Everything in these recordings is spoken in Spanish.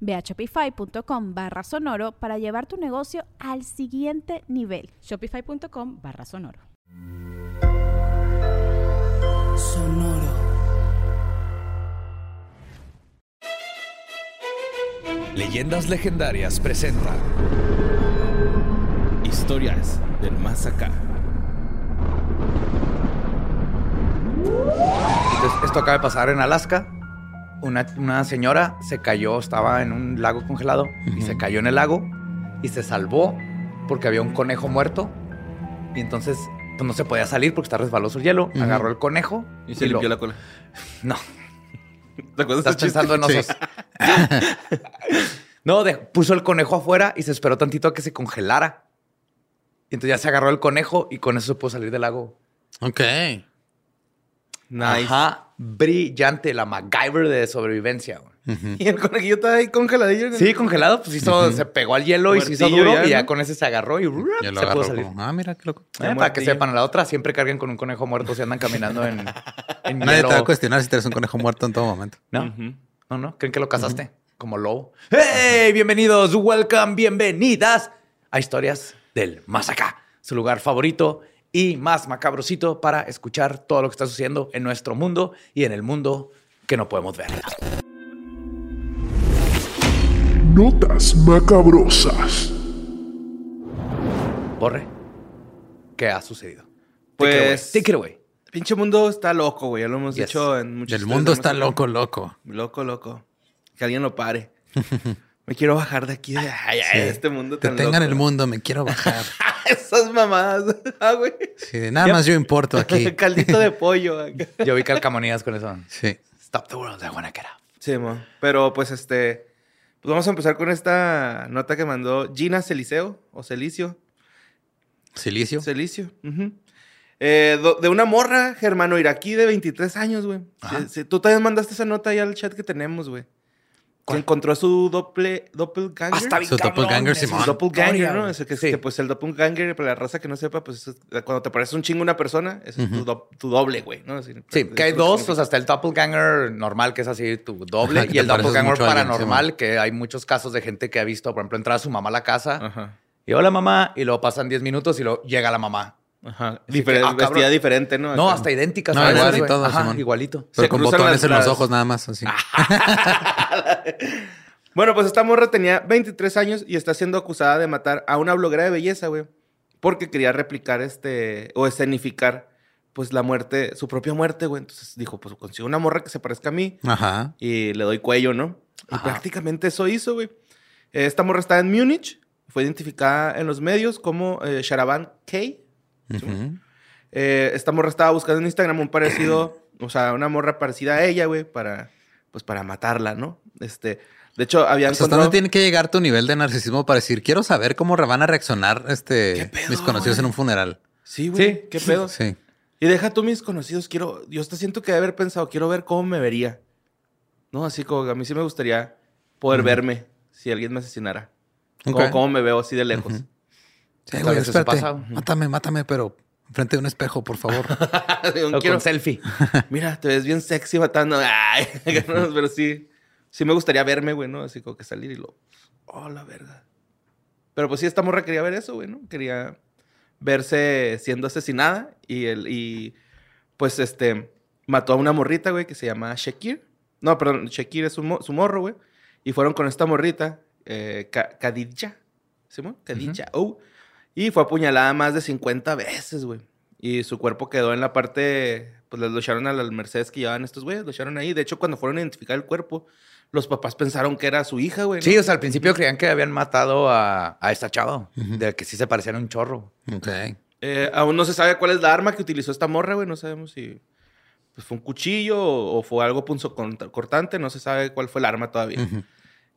Ve a shopify.com barra sonoro para llevar tu negocio al siguiente nivel. Shopify.com barra sonoro. Sonoro. Leyendas Legendarias presenta Historias del Más Acá. Entonces, esto acaba de pasar en Alaska. Una, una señora se cayó, estaba en un lago congelado y se cayó en el lago y se salvó porque había un conejo muerto. Y entonces pues no se podía salir porque está resbaloso el hielo. Agarró el conejo Y se limpió la cola. No, ¿Te acuerdas estás pensando en osos. no, de- puso el conejo afuera y se esperó tantito a que se congelara. Y entonces ya se agarró el conejo y con eso se pudo salir del lago. Ok. Nice. Ajá. Brillante, la MacGyver de sobrevivencia. Y el conejillo está ahí congeladillo. Sí, congelado, pues hizo, se pegó al hielo y se hizo duro ya, y ya con ese se agarró y se pudo salir. como, ah, mira qué loco. Eh, para que sepan, a la otra siempre carguen con un conejo muerto si andan caminando en, en Nadie hielo. te va a cuestionar si tienes un conejo muerto en todo momento. ¿No? no, no, creen que lo cazaste como lobo. ¡Hey! Bienvenidos, welcome, bienvenidas a Historias del Más Acá, su lugar favorito y más macabrosito para escuchar todo lo que está sucediendo en nuestro mundo y en el mundo que no podemos ver. Notas macabrosas. Borre, ¿qué ha sucedido? Pues- Take it away. El pinche mundo está loco, güey. Ya lo hemos Yes. dicho en muchos El mundo está loco, loco. Loco, loco. Que alguien lo pare. Me quiero bajar de aquí, de, ay, ay, de este mundo Te tan tengan loco. el mundo, me quiero bajar. Esas mamadas. Ah, güey. Sí, de nada más yo importo aquí. Caldito de pollo. Yo vi calcamonías con eso. Sí. Stop the world, I wanna get out. Sí, mo. Pero pues este. Pues vamos a empezar con esta nota que mandó Gina Celiceo o Celicio. Celicio. ujú. Eh, de una morra germano-iraquí de 23 años, güey. Sí, sí, Tú también mandaste esa nota ahí al chat que tenemos, güey. Que encontró a su doble, doppelganger. Ah, está bien Su cabrón, doppelganger, Simón. Doppelganger, historia, ¿no? Es que, Sí. que, pues el doppelganger, para la raza que no sepa, pues es- cuando te parece un chingo una persona, es tu, do- tu doble, güey, ¿no? Así, Sí, es que hay dos, sea, está el doppelganger normal, que es así tu doble, Ajá, y el doppelganger alguien, paranormal, que hay muchos casos de gente que ha visto, por ejemplo, entrar a su mamá a la casa Ajá. y hola mamá, y luego pasan 10 minutos y luego llega la mamá. Ajá. Así Diferen- que, ah, cabrón. vestida diferente, ¿no? No, hasta idénticas. No, igual y todo, Ajá, igualito. Pero Se con botones las- en los ojos nada más, así. Bueno, pues esta morra tenía 23 años y está siendo acusada de matar a una bloguera de belleza, güey. Porque quería replicar este, o escenificar, pues la muerte, su propia muerte, güey. Entonces dijo, pues consigo una morra que se parezca a mí Ajá. y le doy cuello, ¿no? Y prácticamente eso hizo, güey. Esta morra está en Múnich, fue identificada en los medios como eh, Sharaban K. Ujú. Eh, esta morra estaba buscando en Instagram un parecido, o sea, una morra parecida a ella, güey, para, pues para matarla, ¿no? Este, de hecho, habían O sea, ¿hasta dónde tiene que llegar tu nivel de narcisismo para decir, quiero saber cómo van a reaccionar este, pedo, mis conocidos güey? en un funeral? Sí, güey, Sí. qué pedo. Sí. Y deja tú mis conocidos, quiero, yo hasta siento que de haber pensado, quiero ver cómo me vería. No, así como que a mí sí me gustaría poder verme si alguien me asesinara. Como, Ok. cómo me veo así de lejos. Sí, Tal güey, espérate. Mátame, mátame, pero frente de un espejo, por favor. O quiero- con selfie. mira, te ves bien sexy matando. Ay, pero sí, sí me gustaría verme, güey, ¿no? Así como que salir y lo, oh, la verga. Pero pues sí, esta morra quería ver eso, güey, ¿no? Quería verse siendo asesinada y, el, y pues este, mató a una morrita, güey, que se llama Shakir. No, perdón, Shakir es su, mo- su morro, güey. Y fueron con esta morrita, eh, Ka- Khadija. ¿Sí, mo? Khadija. oh. Y fue apuñalada más de 50 veces, güey. Y su cuerpo quedó en la parte, pues lo echaron a las Mercedes que llevaban estos güeyes, lo echaron ahí. De hecho, cuando fueron a identificar el cuerpo, los papás pensaron que era su hija, güey. ¿no? Sí, o sea, al principio creían que habían matado a, a esta chava, de que sí se parecían a un chorro. Ok. Eh, aún no se sabe cuál es la arma que utilizó esta morra, güey. No sabemos si pues, fue un cuchillo o, o fue algo punzo cortante. No se sabe cuál fue el arma todavía.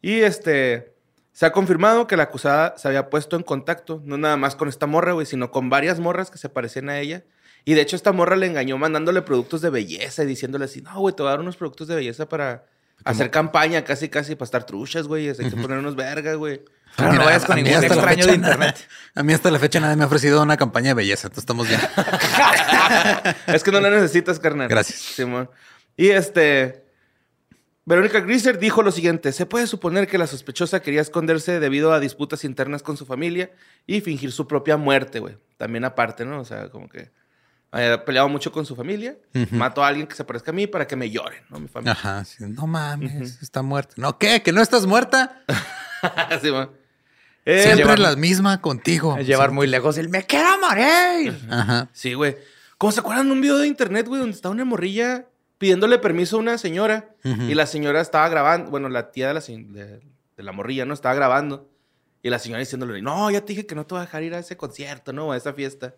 Y este, se ha confirmado que la acusada se había puesto en contacto, no nada más con esta morra, güey, sino con varias morras que se parecían a ella. Y de hecho, esta morra le engañó mandándole productos de belleza y diciéndole así: No, güey, te voy a dar unos productos de belleza para hacer campaña, casi, casi para estar truchas, güey. Hay que poner unos vergas, güey. Pero no vayas con ningún extraño fecha de internet. A mí hasta la fecha nadie me ha ofrecido una campaña de belleza. Entonces estamos bien. es que no la necesitas, carnal. Gracias. Simón. Y este. Verónica Grisser dijo lo siguiente: Se puede suponer que la sospechosa quería esconderse debido a disputas internas con su familia y fingir su propia muerte, güey. También aparte, ¿no? O sea, como que. Ha peleado mucho con su familia. Mato a alguien que se parezca a mí para que me lloren, ¿no? Mi familia. Ajá. sí. No mames, está muerta. No, ¿qué? ¿Que no estás muerta? Simón. Eh, Siempre llevar- la misma contigo. Es llevar muy lejos el me quiero morir. Ajá. Sí, güey. ¿Cómo se acuerdan de un video de internet, güey, donde estaba una morrilla pidiéndole permiso a una señora y la señora estaba grabando, bueno, la tía de la, de, de la morrilla, ¿no? Estaba grabando y la señora diciéndole, no, ya te dije que no te voy a dejar ir a ese concierto, ¿no? A esa fiesta.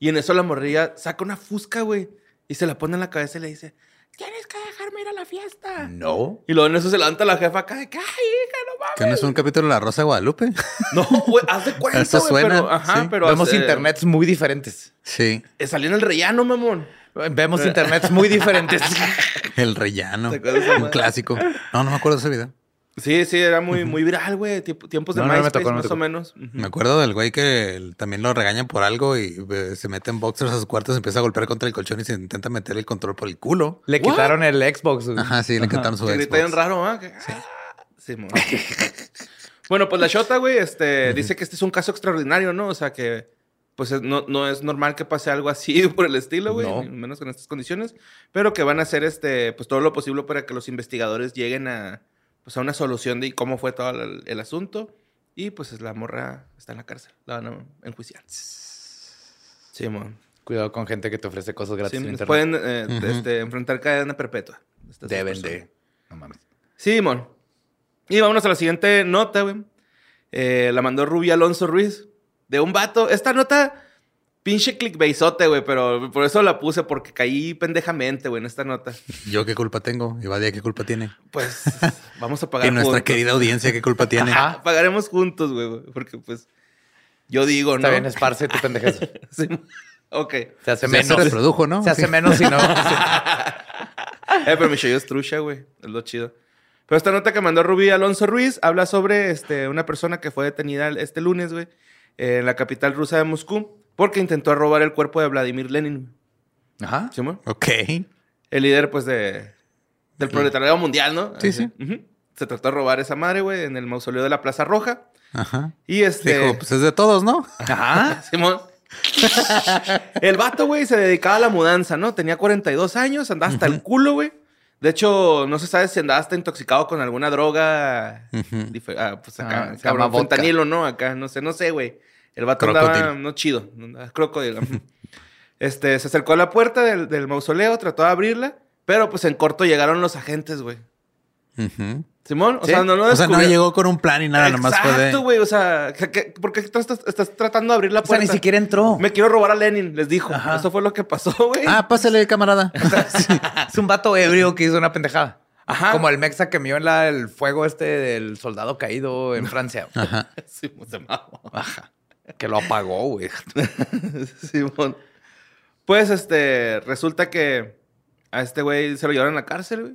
Y en eso la morrilla saca una fusca, güey, y se la pone en la cabeza y le dice, tienes que dejarme ir a la fiesta. No. Y luego en eso se levanta la jefa acá de que, ay, hija, no mames. ¿Que no es un capítulo de La Rosa de Guadalupe? No, güey, haz de cuenta, Eso suena, pero, ajá, sí. pero... Vemos hace- internets muy diferentes. Sí. eh, Salió en el rellano, mamón. Vemos internets muy diferentes. El rellano. ¿Te acuerdas de esa Un clásico. No, no me acuerdo de ese video. Sí, sí, era muy, muy viral, güey. Tiemp- Tiempos de No, no me MySpace, tocó, no me más tocó. o menos. Me acuerdo del güey que también lo regañan por algo y eh, se mete en boxers a su cuarto, se empieza a golpear contra el colchón y se intenta meter el control por el culo. Le What? quitaron el Xbox. güey. Ajá, sí, le quitaron su Que grita bien Xbox. raro, ¿ah? Que- ah, sí, bueno, pues la Shota, güey, este, dice que este es un caso extraordinario, ¿no? O sea, que pues es- no, no es normal que pase algo así por el estilo, güey, No. menos con estas condiciones, pero que van a hacer este, pues todo lo posible para que los investigadores lleguen a, pues, a una solución de cómo fue todo el, el asunto. Y pues la morra está en la cárcel, la van a enjuiciar. Sí, mon. Cuidado con gente que te ofrece cosas gratis Sí, en internet. pueden eh, este, enfrentar cadena perpetua. Deben de. No mames. Sí, mon. Y vámonos a la siguiente nota, güey. Eh, la mandó Rubí Alonso Ruiz. De un vato. Esta nota, pinche clickbaizote, güey. Pero por eso la puse, porque caí pendejamente, güey, en esta nota. Yo qué culpa tengo, y Vadia qué culpa tiene. Pues vamos a pagar Y nuestra juntos. querida audiencia qué culpa tiene. Ajá, pagaremos juntos, güey, güey, Porque pues yo digo, Está ¿no? bien, esparce tu pendejez. Sí. Ok. Se hace Se, se menos. reprodujo, ¿no? Se hace Sí. menos si no. Eh, pero mi show es trucha, güey. Es lo chido. Pero esta nota que mandó Rubí Alonso Ruiz habla sobre este, una persona que fue detenida este lunes, güey, en la capital rusa de Moscú, porque intentó robar el cuerpo de Vladimir Lenin. Ajá. ¿Sí, mo? Ok. El líder, pues, de, del proletariado mundial, ¿no? Sí, Así. sí. Ujú. Se trató de robar esa madre, güey, en el mausoleo de la Plaza Roja. Ajá. Y este... Dijo, pues es de todos, ¿no? Ajá. Simón. el vato, güey, se dedicaba a la mudanza, ¿no? Tenía 42 años, andaba hasta el culo, güey. De hecho, no se sabe si andaba hasta intoxicado con alguna droga. Ah, pues acá, Ah, cabrón, fentanilo, ¿no? Acá, no sé, no sé, güey. El vato Crocodile. andaba, no chido, no andaba- crocodile. ujú. este, se acercó a la puerta del, del mausoleo, trató de abrirla, pero pues en corto llegaron los agentes, güey. Ujú. Simón, o Sí. sea, no lo O sea, no descubrió- llegó con un plan y nada, nomás fue de... Exacto, güey, o sea, ¿qué- qué- ¿por qué estás, estás tratando de abrir la O sea, puerta? ni siquiera entró. Me quiero robar a Lenin, les dijo. Ajá. Eso fue lo que pasó, güey. Ah, pásale, camarada. Es un vato ebrio que hizo una pendejada. Ajá. Como el mexa que vio en la, el fuego este del soldado caído en Francia. Ajá. Sí, pues, se mamó. Ajá. Que lo apagó, güey. Simón. Pues, este, resulta que a este güey se lo llevaron a la cárcel, güey.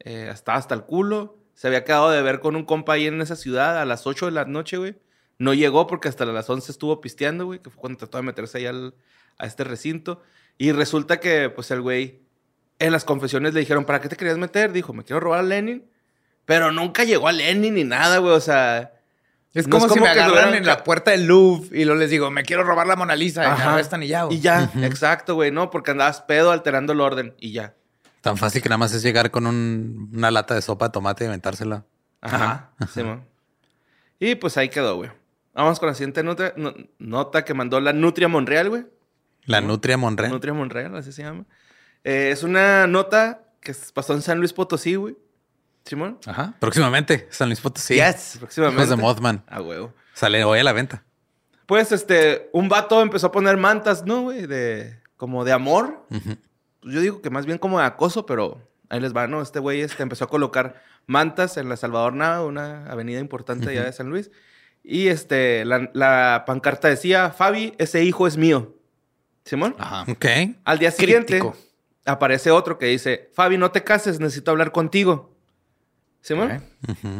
Eh, estaba hasta el culo. Se había quedado de ver con un compa ahí en esa ciudad a las 8 de la noche, güey. No llegó porque hasta las 11 estuvo pisteando, güey, que fue cuando trató de meterse ahí al- a este recinto. Y resulta que, pues, el güey, en las confesiones le dijeron, ¿para qué te querías meter? Dijo, me quiero robar a Lenin. Pero nunca llegó a Lenin ni nada, güey. O sea, Es No como si me hubieran en la puerta del Louvre y luego les digo, me quiero robar la Mona Lisa. Y me arrestan y ya, güey. Y ya, exacto, güey, ¿no? Porque andabas pedo alterando el orden y ya. Tan fácil que nada más es llegar con un- una lata de sopa de tomate y aventársela. Ajá. Simón. Y pues ahí quedó, güey. Vamos con la siguiente nota, no- nota que mandó la Nutria Monreal, güey. La Nutria Monreal. Nutria Monreal, así se llama. Eh, es una nota que pasó en San Luis Potosí, güey. Simón. Ajá. Próximamente, San Luis Potosí. Yes. Próximamente. Hijos de Mothman. A huevo. Sale hoy a la venta. Pues, este, un vato empezó a poner mantas, ¿no, güey? De, como de amor. Ujú. Pues Yo digo que más bien como de acoso, pero ahí les va, ¿no? Este güey este, empezó a colocar mantas en la Salvador Nava, una avenida importante allá de San Luis. Y este, la, la pancarta decía, Fabi, ese hijo es mío. ¿Simón? Ajá. Ok. Al día siguiente aparece otro que dice, Fabi, no te cases, necesito hablar contigo. ¿Simón?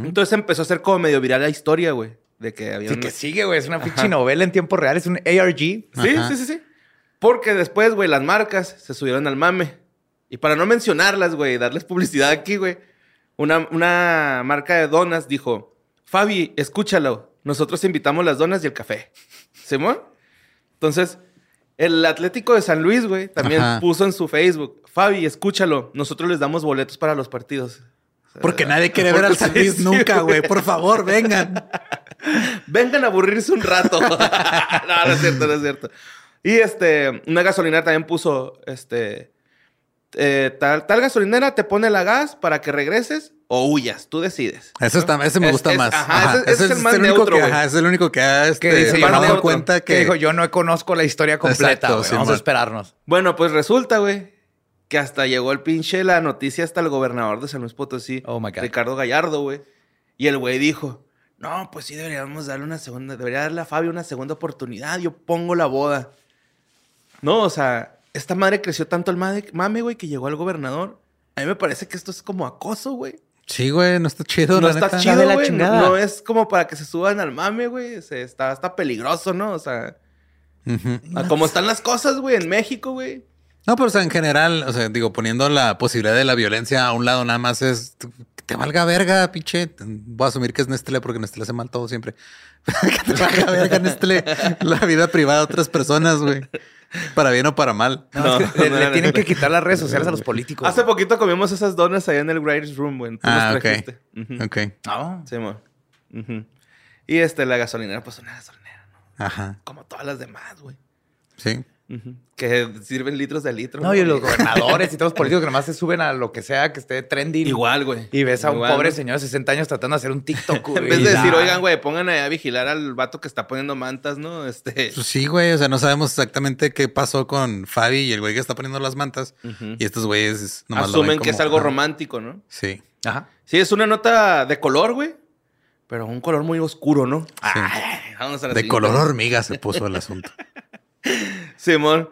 Entonces empezó a ser como medio viral la historia, güey. De que había Sí, una- que sigue, güey. Es una pinche novela en tiempo real. Es un ARG. Sí, Ajá. sí, sí, sí. Porque después, güey, las marcas se subieron al mame. Y para no mencionarlas, güey, darles publicidad aquí, güey, una, una marca de donas dijo, Fabi, escúchalo, nosotros invitamos las donas y el café. ¿Simón? Entonces, el Atlético de San Luis, güey, también Ajá. puso en su Facebook, Fabi, escúchalo, nosotros les damos boletos para los partidos. Porque nadie quiere ver al San Luis sí, nunca, güey. Por favor, vengan. Vengan a aburrirse un rato. no, no es cierto, no es cierto. Y este, una gasolinera también puso, este, eh, tal, tal gasolinera te pone la gas para que regreses o huyas, tú decides. Eso está, ese me Es- gusta es- más. ajá, ese- ese es el más único neutro, que, ajá, es el único que ha este, Que dice, yo no cuenta Que que, dijo, yo no conozco la historia completa. Exacto. Vamos a esperarnos. Bueno, pues resulta, güey, que hasta llegó el pinche la noticia hasta el gobernador de San Luis Potosí, Oh, my God. Ricardo Gallardo, güey. Y el güey dijo, no, pues sí deberíamos darle una segunda, debería darle a Fabio una segunda oportunidad, yo pongo la boda. No, o sea, esta madre creció tanto el mame, mame, güey, que llegó al gobernador. A mí me parece que esto es como acoso, güey. Sí, güey, no está chido. No la está neta. chido, la güey. No, chingada. no es como para que se suban al mame, güey. Se- Está, está peligroso, ¿no? O sea, como están las cosas, güey, en México, güey. No, pero o sea, en general, o sea, digo, poniendo la posibilidad de la violencia a un lado, nada más es que te valga verga, pinche. Voy a asumir que es Nestlé porque Nestlé hace mal todo siempre. que te valga verga, Nestlé, la vida privada de otras personas, güey. Para bien o para mal. No, No, es que le, no, le tienen no. que quitar las redes sociales a los políticos. Hace poquito comimos esas donas allá en el Writers Room, güey. Tú Ah, ok. trajiste. Ujú. Ok. No. Sí, mo. Ujú. Y este, la gasolinera, pues una gasolinera, ¿no? Ajá. Como todas las demás, güey. Sí. Que sirven litros de litro. No, y los gobernadores y todos los políticos que nomás se suben a lo que sea que esté trending. Igual, güey. Y ves a un Igual, pobre señor de 60 años tratando de hacer un TikTok. En vez de decir, oigan, güey, pongan a vigilar al vato que está poniendo mantas, ¿no? Este. Pues sí, güey. O sea, no sabemos exactamente qué pasó con Fabi y el güey que está poniendo las mantas. Y estos güeyes nomás lo Asumen ven que es algo romántico, ¿no? Sí. Ajá. Sí, es una nota de color, güey. Pero un color muy oscuro, ¿no? Sí. Ay, vamos a la De siguiente. color hormiga se puso el asunto. Simón.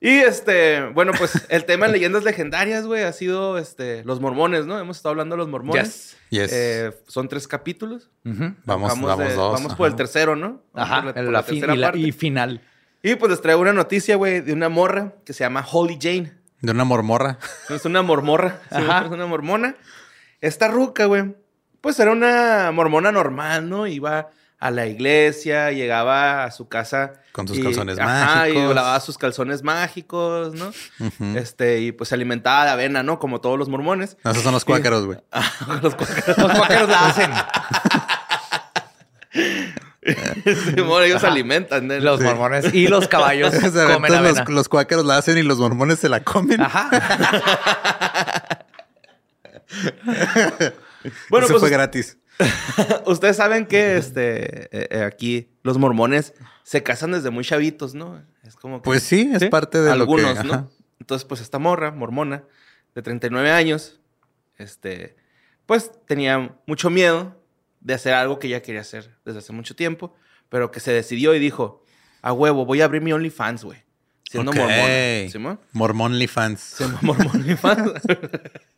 Y este, bueno, pues el tema en leyendas legendarias, güey, ha sido este, los mormones, ¿no? Hemos estado hablando de los mormones. Yes. Yes. Eh, son tres capítulos. Vamos, vamos, de- dos. Vamos por el tercero, ¿no? Vamos Ajá. por La, por la fin- y, la- parte. y final. Y pues les traigo una noticia, güey, de una morra que se llama Holly Jane. De una mormorra. Es una mormorra. sí, Ajá. es una mormona. Esta ruca, güey, pues era una mormona normal, ¿no? Iba a la iglesia, llegaba a su casa. Con sus y- calzones ajá, Y mágicos. lavaba sus calzones mágicos, ¿no? Este, y pues se alimentaba de avena, ¿no? Como todos los mormones. No, esos son los cuáqueros, güey. los cuáqueros. Los cuáqueros la hacen. Simón, ellos se alimentan de Los mormones y los caballos comen avena. los, los cuáqueros la hacen y los mormones se la comen. Ajá. Bueno, Eso pues fue gratis. ustedes saben que este, eh, eh, aquí los mormones se casan desde muy chavitos, ¿no? Es como que... Pues sí, es parte de Algunos, lo que... ¿no? ajá. Entonces, pues esta morra, mormona, de 39 años, este, pues tenía mucho miedo de hacer algo que ella quería hacer desde hace mucho tiempo, pero que se decidió y dijo, a huevo, voy a abrir mi OnlyFans, güey. Siendo Ok. mormona. ¿Simón? Mormonly fans. Siendo mormón OnlyFans.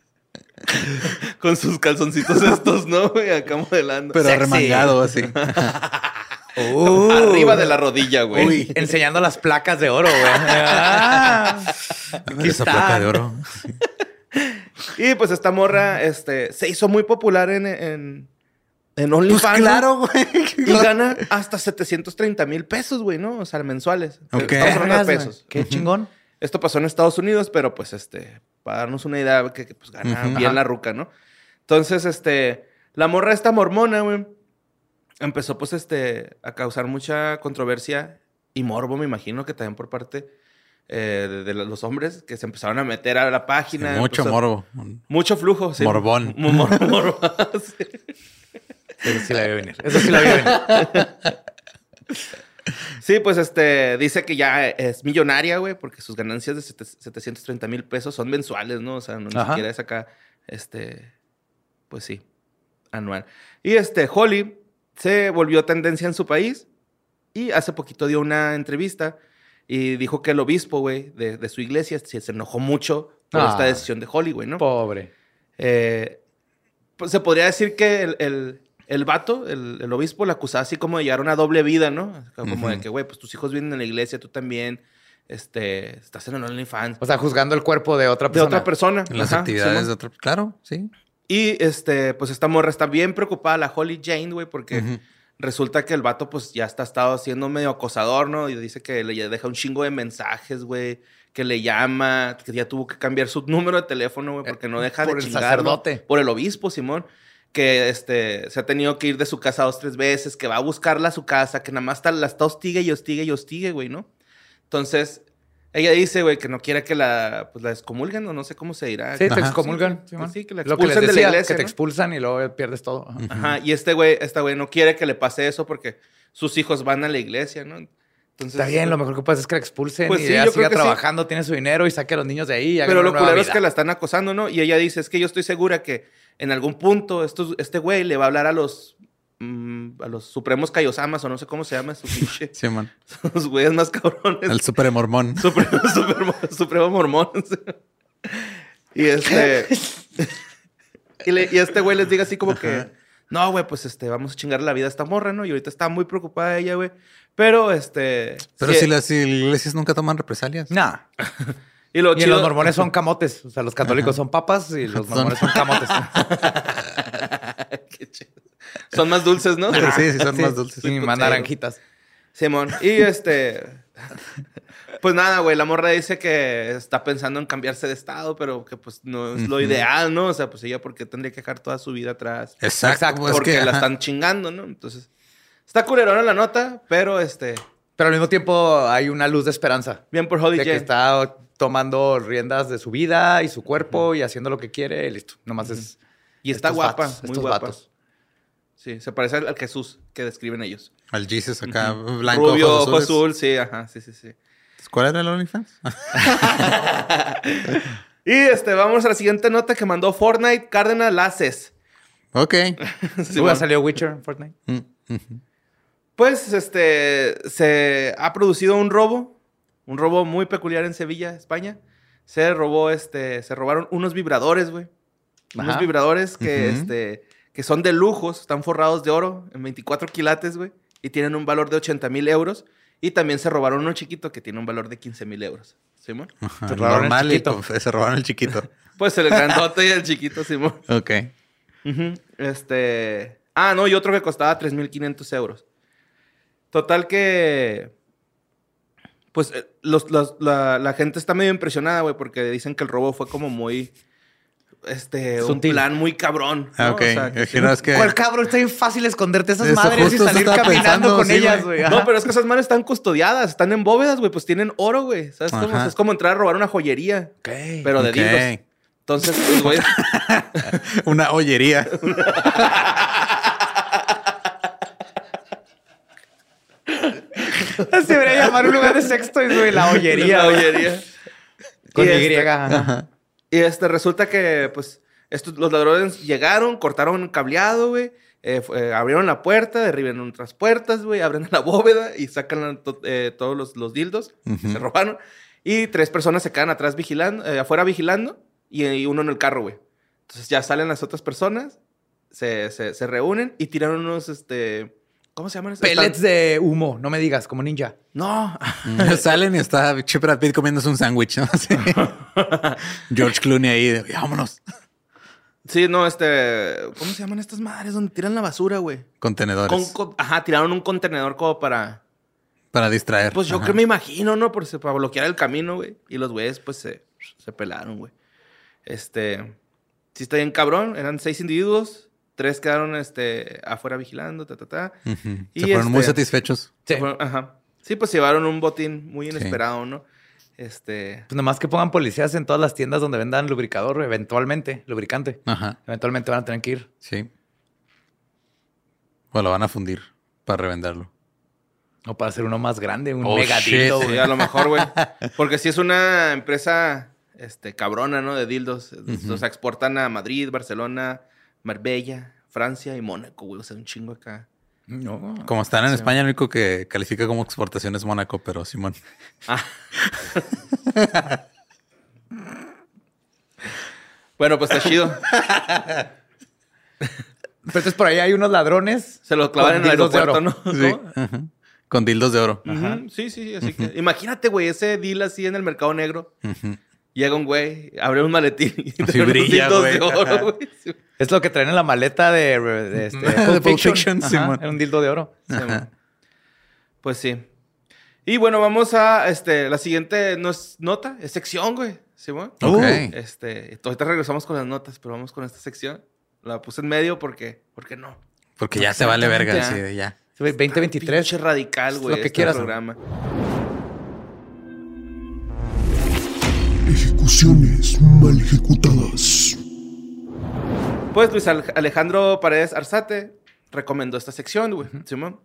Con sus calzoncitos estos, ¿no? güey? Acá modelando. Pero Sexy. remangado así. Arriba de la rodilla, güey. Uy. Enseñando las placas de oro, güey. Ah. Aquí Esa están. placa de oro. Y pues esta morra este, se hizo muy popular en, en, en OnlyFans. Pues ¿no? claro, güey. Y gana hasta 730 mil pesos, güey, ¿no? O sea, mensuales. Ok. Estamos hablando de pesos. Qué chingón. Esto pasó en Estados Unidos, pero pues este, para darnos una idea que, que, pues gana bien Ajá. la ruca, ¿no? Entonces, este, la morra esta mormona, güey, empezó pues este, a causar mucha controversia y morbo, me imagino que también por parte eh, de, de los hombres que se empezaron a meter a la página. Mucho morbo. Mucho flujo. sí. Morbón. Mo- mor- morbo, sí. Eso sí la vi venir. Eso sí la vi venir. Sí, pues este dice que ya es millonaria, güey, porque sus ganancias de sete- 730 mil pesos son mensuales, ¿no? O sea, no ni Ajá. siquiera es acá, este, pues sí, anual. Y este, Holly se volvió tendencia en su país y hace poquito dio una entrevista y dijo que el obispo, güey, de, de su iglesia se, se enojó mucho por Ah. esta decisión de Holly, güey, ¿no? Pobre. Eh, pues se podría decir que el, el, el vato, el, el obispo, la acusaba así como de llevar una doble vida, ¿no? Como de que, güey, pues tus hijos vienen en la iglesia, tú también, este, estás en el OnlyFans. O sea, juzgando el cuerpo de otra de persona. otra persona. En las Ajá, actividades de otro. Claro, sí. Y, este, pues esta morra está bien preocupada, la Holly Jane, güey, porque resulta que el vato, pues, ya está estado siendo medio acosador, ¿no? Y dice que le deja un chingo de mensajes, güey, que le llama, que ya tuvo que cambiar su número de teléfono, güey, porque no deja por de el chingar, ¿no? sacerdote. Por el obispo, Simón. Que este, se ha tenido que ir de su casa dos, tres veces, que va a buscarla a su casa, que nada más está, la está hostigue y hostigue y hostigue, güey, ¿no? Entonces, ella dice, güey, que no quiere que la, pues, la excomulguen, o no sé cómo se dirá. Sí, te excomulgan. Sí, que la Lo que les expulsen de la decía, iglesia, que te ¿no? expulsan y luego pierdes todo. Ajá. Ajá, y este güey, esta güey no quiere que le pase eso porque sus hijos van a la iglesia, ¿no? Entonces, Está bien, lo mejor que puedes es que la expulsen Pues y sí, ella yo creo siga sí. trabajando, tiene su dinero y saque a los niños de ahí. y Pero lo culero es que la están acosando, ¿no? Y ella dice, es que yo estoy segura que en algún punto estos, este güey le va a hablar a los, mm, a los supremos Kaiosamas o no sé cómo se llama su pinche, Sí, man. los güeyes más cabrones. El super mormón. Supremo, supremo, supremo mormón. y este. y, le- y este güey les diga así como que. No, güey, pues este, vamos a chingar la vida a esta morra, ¿no? Y ahorita está muy preocupada ella, güey. Pero este. Pero sí- si las iglesias nunca toman represalias. Nah. Y lo Y chido. los mormones son camotes. O sea, los católicos son papas y los mormones son camotes. Qué chido. Son más dulces, ¿no? Sí, sí, son Sí, más dulces. Y más naranjitas. Simón. Y este. Pues nada, güey, la morra dice que está pensando en cambiarse de estado, pero que pues no es lo ideal, ¿no? O sea, pues ella porque tendría que dejar toda su vida atrás. Exacto. Exacto, pues, porque que, la están chingando, ¿no? Entonces, está culerona la nota, pero este, Pero al mismo tiempo hay una luz de esperanza. bien por Holly De que Jane. está tomando riendas de su vida y su cuerpo y haciendo lo que quiere y listo. Nomás es. Y está guapa, vatos, muy guapa. vatos. Sí, se parece al Jesús que describen ellos. Al Jesus acá, blanco, Rubio, ojos ojo azul, sí, ajá, sí, sí, sí. ¿Cuál era el OnlyFans? Y este, vamos a la siguiente nota que mandó Fortnite Cárdenas Laces. ok. Sí, ¿Tú bueno. salido Witcher en Fortnite? Mm. Pues este se ha producido un robo, un robo muy peculiar en Sevilla, España. Se robó este, se robaron unos vibradores, güey. Unos vibradores que este que son de lujos, están forrados de oro en 24 quilates, güey, y tienen un valor de 80 mil euros. Y también se robaron uno chiquito que tiene un valor de 15 mil euros. ¿Simón? Ajá, Se robaron el Normal y chiquito. pues, se robaron el chiquito. Pues el grandote y el chiquito, Simón. Ok. Este. Ah, no, y otro que costaba 3.500 euros. Total que. Pues eh, los- los- la, la gente está medio impresionada, güey, porque dicen que el robo fue como muy. Este, un Sutil. plan muy cabrón. Ah, ¿no? ok. O sea, que- Es que no es que... ¿Cuál cabrón? Está bien fácil esconderte esas Eso madres y justo salir estaba caminando pensando, con sí, ellas, güey. güey. Ajá. No, pero es que esas manos están custodiadas, están en bóvedas, güey, pues tienen oro, güey. ¿Sabes cómo? Ajá. Es como entrar a robar una joyería, Ok. pero de Ok. dildos. Entonces, pues, güey. Una ollería. Se debería llamar un lugar de sexto y güey, la ollería. La güey. ollería. Con Y Y. este- ajá. Y este, resulta que, pues, estos, los ladrones llegaron, cortaron cableado, güey. eh, eh, abrieron la puerta, derriben otras puertas, güey. Abren la bóveda y sacan to- eh, todos los, los dildos. que. Se robaron. Y tres personas se quedan atrás vigilando, afuera vigilando. Y, y uno en el carro, güey. Entonces ya salen las otras personas. Se, se, se reúnen y tiran unos, este... ¿Cómo se llaman? esos? Pellets de humo, no me digas, como ninja. No. Salen y está Brad Pitt comiéndose un sándwich, ¿no? Sí. George Clooney ahí, de, "Ya, vámonos. Sí, no, este... ¿Cómo se llaman estas madres donde tiran la basura, güey? Contenedores. Con- con- ajá, tiraron un contenedor como para... Para distraer. Pues yo Ajá. creo me imagino, ¿no? Por, para bloquear el camino, güey. Y los güeyes, pues, se, se pelaron, güey. Este... Sí está bien cabrón. Eran seis individuos. Tres quedaron, este, afuera vigilando, ta, ta, ta. Y Se fueron muy este- satisfechos. Sí. Fueron- ajá. Sí, pues llevaron un botín muy Sí. inesperado, ¿no? Este. Pues nomás que pongan policías en todas las tiendas donde vendan lubricador, eventualmente, lubricante. Ajá. Eventualmente van a tener que ir. Sí. O lo van a fundir para revenderlo. O para hacer uno más grande, un Oh, mega shit. dildo, Sí, güey. a lo mejor, güey. Porque si es una empresa este, cabrona, ¿no? De dildos. O sea, exportan a Madrid, Barcelona, Marbella, Francia y Mónaco, güey. O sea, un chingo acá. No. Como están en España, lo único que califica como exportación es Mónaco, pero Simón. Bueno, pues está chido. Pero entonces por ahí hay unos ladrones. Se lo clavan en Con el aeropuerto, oro. ¿no? Ajá. Con dildos de oro. Ujú, Sí, sí, sí. Así que imagínate, güey, ese deal así en el mercado negro. Llega un güey, abre un maletín y unos brilla, güey. de oro, güey. Sí. Es lo que traen en la maleta de, de, este, De Pulp Fiction, Ajá, Simón. era un dildo de oro. Sí. Pues sí. Y bueno, vamos a este, la siguiente no es nota, es sección, güey. ¿Sí, güey? Ok. Este, ahorita regresamos con las notas, pero vamos con esta sección. La puse en medio porque, porque no. Porque ya se vale verga. Sí, ya. Sí, güey, 2023. Pinche radical, güey. Lo que este quieras. programa. Ejecuciones mal ejecutadas. Pues Luis Al- Alejandro Paredes Arzate recomendó esta sección, güey. Simón.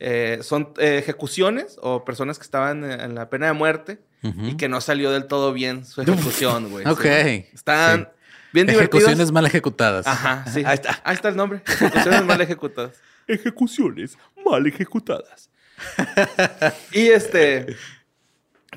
Eh, son eh, ejecuciones o personas que estaban en, en la pena de muerte y que no salió del todo bien su ejecución, güey. Ok. Están Sí. bien divertidos. Ejecuciones mal ejecutadas. Ajá, sí. Ahí está. Ahí está el nombre. Ejecuciones mal ejecutadas. Ejecuciones mal ejecutadas. Y este.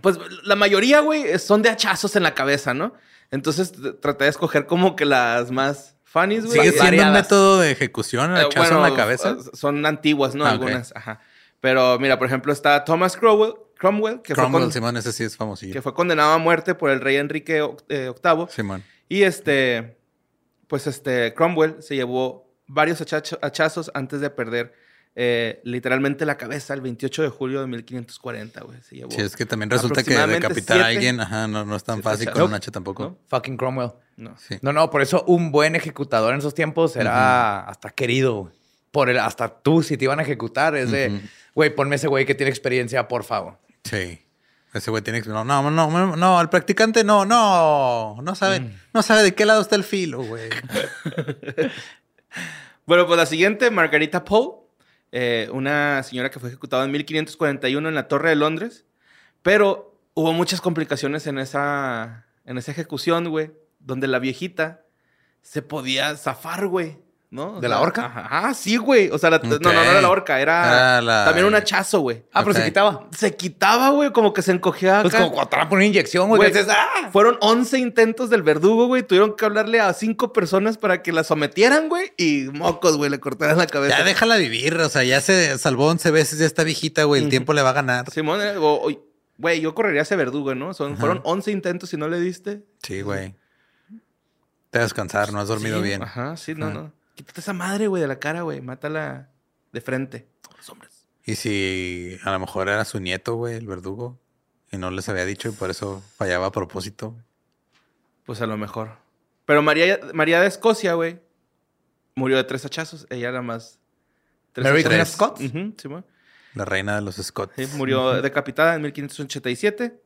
Pues la mayoría, güey, son de hachazos en la cabeza, ¿no? Entonces traté de escoger como que las más funnies, güey. ¿Sigue siendo un método de ejecución, el Eh, hachazo bueno, en la cabeza? eh, Son antiguas, ¿no? Ah. Algunas, ajá. Pero mira, por ejemplo, está Thomas Cromwell, Cromwell, que, Cromwell, fue con- Simón, ese sí es famosillo. que fue condenado a muerte por el rey Enrique eh, VIII. Simón. Y este, pues este, Cromwell se llevó varios hachazos antes de perder eh, literalmente la cabeza el 28 de julio de 1540, güey. Se llevó. Sí, es que también resulta que decapitar a alguien, ajá, no, no es tan siete fácil con un hacha tampoco. ¿No? Fucking Cromwell. No. Sí. No, no, por eso un buen ejecutador en esos tiempos era hasta querido. Por el, hasta tú, si te iban a ejecutar, es de, güey, ponme ese güey que tiene experiencia, por favor. Sí. Ese güey tiene que... No, no, no, no, no, el practicante no, no, no sabe, Mm. no sabe de qué lado está el filo, güey. Bueno, pues la siguiente, Margarita Poe, eh, una señora que fue ejecutada en 1541 en la Torre de Londres, pero hubo muchas complicaciones en esa, en esa ejecución, güey, donde la viejita se podía zafar, güey. ¿No? ¿De la horca? ajá, Ah, sí, güey. O sea, la- no, no, no era la horca, era, la- también un hachazo, güey. Ah, pero se quitaba. Se quitaba, güey, como que se encogía Pues acá. como cuando te van a poner una inyección, güey. Güey, que dices, ¡ah! Fueron 11 intentos del verdugo, güey. Tuvieron que hablarle a cinco personas para que la sometieran, güey. Y mocos, güey, le cortaran la cabeza. Ya déjala vivir, o sea, ya se salvó 11 veces, ya está viejita, güey, el tiempo le va a ganar. Simón, eh, o- o- güey, yo correría a ese verdugo, ¿no? Son, fueron 11 intentos y no le diste. Sí, güey. Te vas a descansar, no has dormido Sí, bien. Ajá, sí, no, Ajá. no. Quítate esa madre, güey, de la cara, güey. Mátala de frente. Todos los hombres. Y si a lo mejor era su nieto, güey, el verdugo, y no les había dicho y por eso fallaba a propósito. Pues a lo mejor. Pero María, María de Escocia, güey, murió de tres hachazos. Ella era más. tres Mary hachazos. Queen of Scots. Ujú, Simón. La reina de los Scots. Sí, murió decapitada en 1587.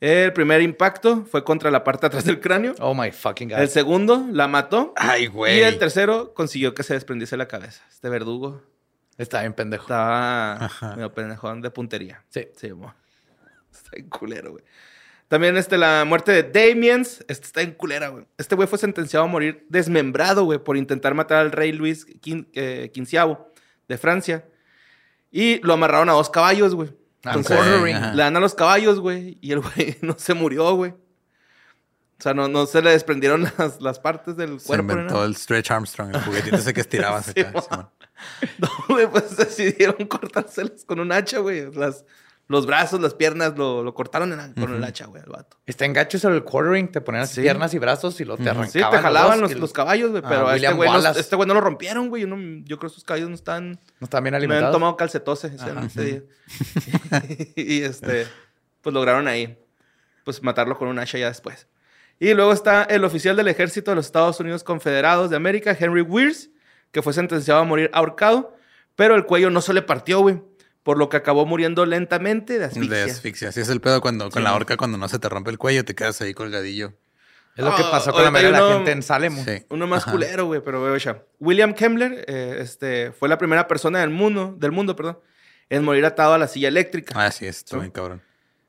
El primer impacto fue contra la parte de atrás del cráneo. Oh my fucking God. El segundo la mató. Ay, güey. Y el tercero consiguió que se desprendiese la cabeza. Este verdugo Está bien pendejo. estaba Ajá. medio pendejón de puntería. Sí. Sí, mo. Está bien culero, güey. También este, la muerte de Damiens. Este está en culera, güey. Este güey fue sentenciado a morir desmembrado, güey, por intentar matar al rey Luis quin- eh, quinceavo de Francia. Y lo amarraron a dos caballos, güey. Le dan a los caballos, güey, y el güey no se murió, güey. O sea, no, no se le desprendieron las, las partes del Se cuerpo. ni inventó nada. el Stretch Armstrong, el juguetito ese que estirabas Sí, acá. No, güey, pues decidieron cortárselas con un hacha, güey. Las, los brazos, las piernas, lo, lo cortaron en- con el hacha, güey, el vato. Está en gachos el quartering, te ponían las Sí. piernas y brazos y lo te arrancaban. Sí, te jalaban los, caballos, güey, Ah, pero a este güey, no, este güey no lo rompieron, güey. Yo, no- yo creo que sus caballos no están... No estaban bien Me habían alimentados. tomado calcetose ese, ese día. y este, pues lograron ahí, pues matarlo con un hacha ya después. Y luego está el oficial del ejército de los Estados Unidos Confederados de América, Henry Weirs, que fue sentenciado a morir ahorcado, pero el cuello no se le partió, güey. Por lo que acabó muriendo lentamente de asfixia. De asfixia. Así es el pedo cuando con Sí. la horca, cuando no se te rompe el cuello, te quedas ahí colgadillo. Es lo que Ah, pasó con la mayoría de la gente en Salem. Sí. Uno más Ajá. culero, güey, pero güey, ya. William Kemmler eh, este, fue la primera persona del mundo, del mundo, perdón, en morir atado a la silla eléctrica. Ah, sí, está Sí. bien cabrón.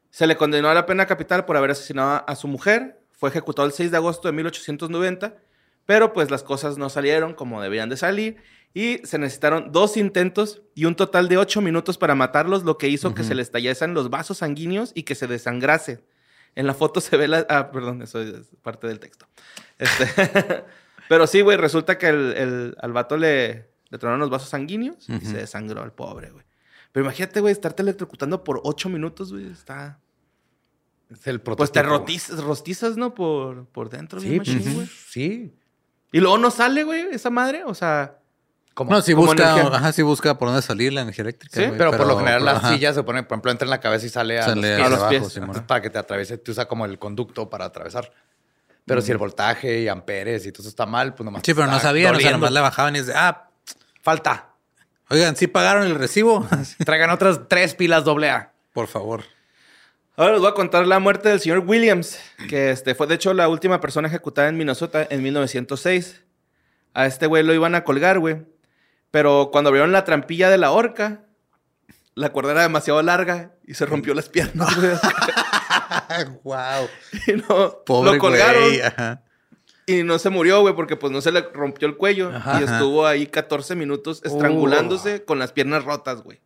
Se le condenó a la pena capital por haber asesinado a su mujer. Fue ejecutado el 6 de agosto de 1890, pero pues las cosas no salieron como debían de salir y se necesitaron dos intentos y un total de ocho minutos para matarlos, lo que hizo que se les tallasen los vasos sanguíneos y que se desangrase. En la foto se ve la... Ah, perdón, eso es parte del texto. Este, pero sí, güey, resulta que el, el- al vato le, le tronaron los vasos sanguíneos y se desangró el pobre, güey. Pero imagínate, güey, estarte electrocutando por ocho minutos, güey, está... Es el Pues te prototipo. rotizas, rostizas, ¿no? Por, por dentro, Sí, pues, sí. Y luego no sale, güey, esa madre. O sea, Como, No, como busca, energía. ajá, sí busca por dónde salir la energía eléctrica. Sí, güey, pero, por lo general la ajá, silla se pone, por ejemplo, entra en la cabeza y sale a sale los pies. A los abajo, pies. Entonces, para que te atraviese, te usa como el conducto para atravesar. Pero si el voltaje y amperes y todo eso está mal, pues nomás. Sí, pero no sabían, o sea, nomás le bajaban y es de, ah, Falta. oigan, ¿sí pagaron el recibo? Traigan otras tres pilas doble A. por favor. Ahora les voy a contar la muerte del señor Williams, que este, fue de hecho la última persona ejecutada en Minnesota en 1906. A este güey lo iban a colgar, güey. Pero cuando abrieron la trampilla de la horca, la cuerda era demasiado larga y se rompió las piernas, güey. wow. y no, Pobre lo colgaron. güey. Ajá. Y no se murió, güey, porque pues no se le rompió el cuello. Ajá. y estuvo ahí 14 minutos estrangulándose con las piernas rotas, güey.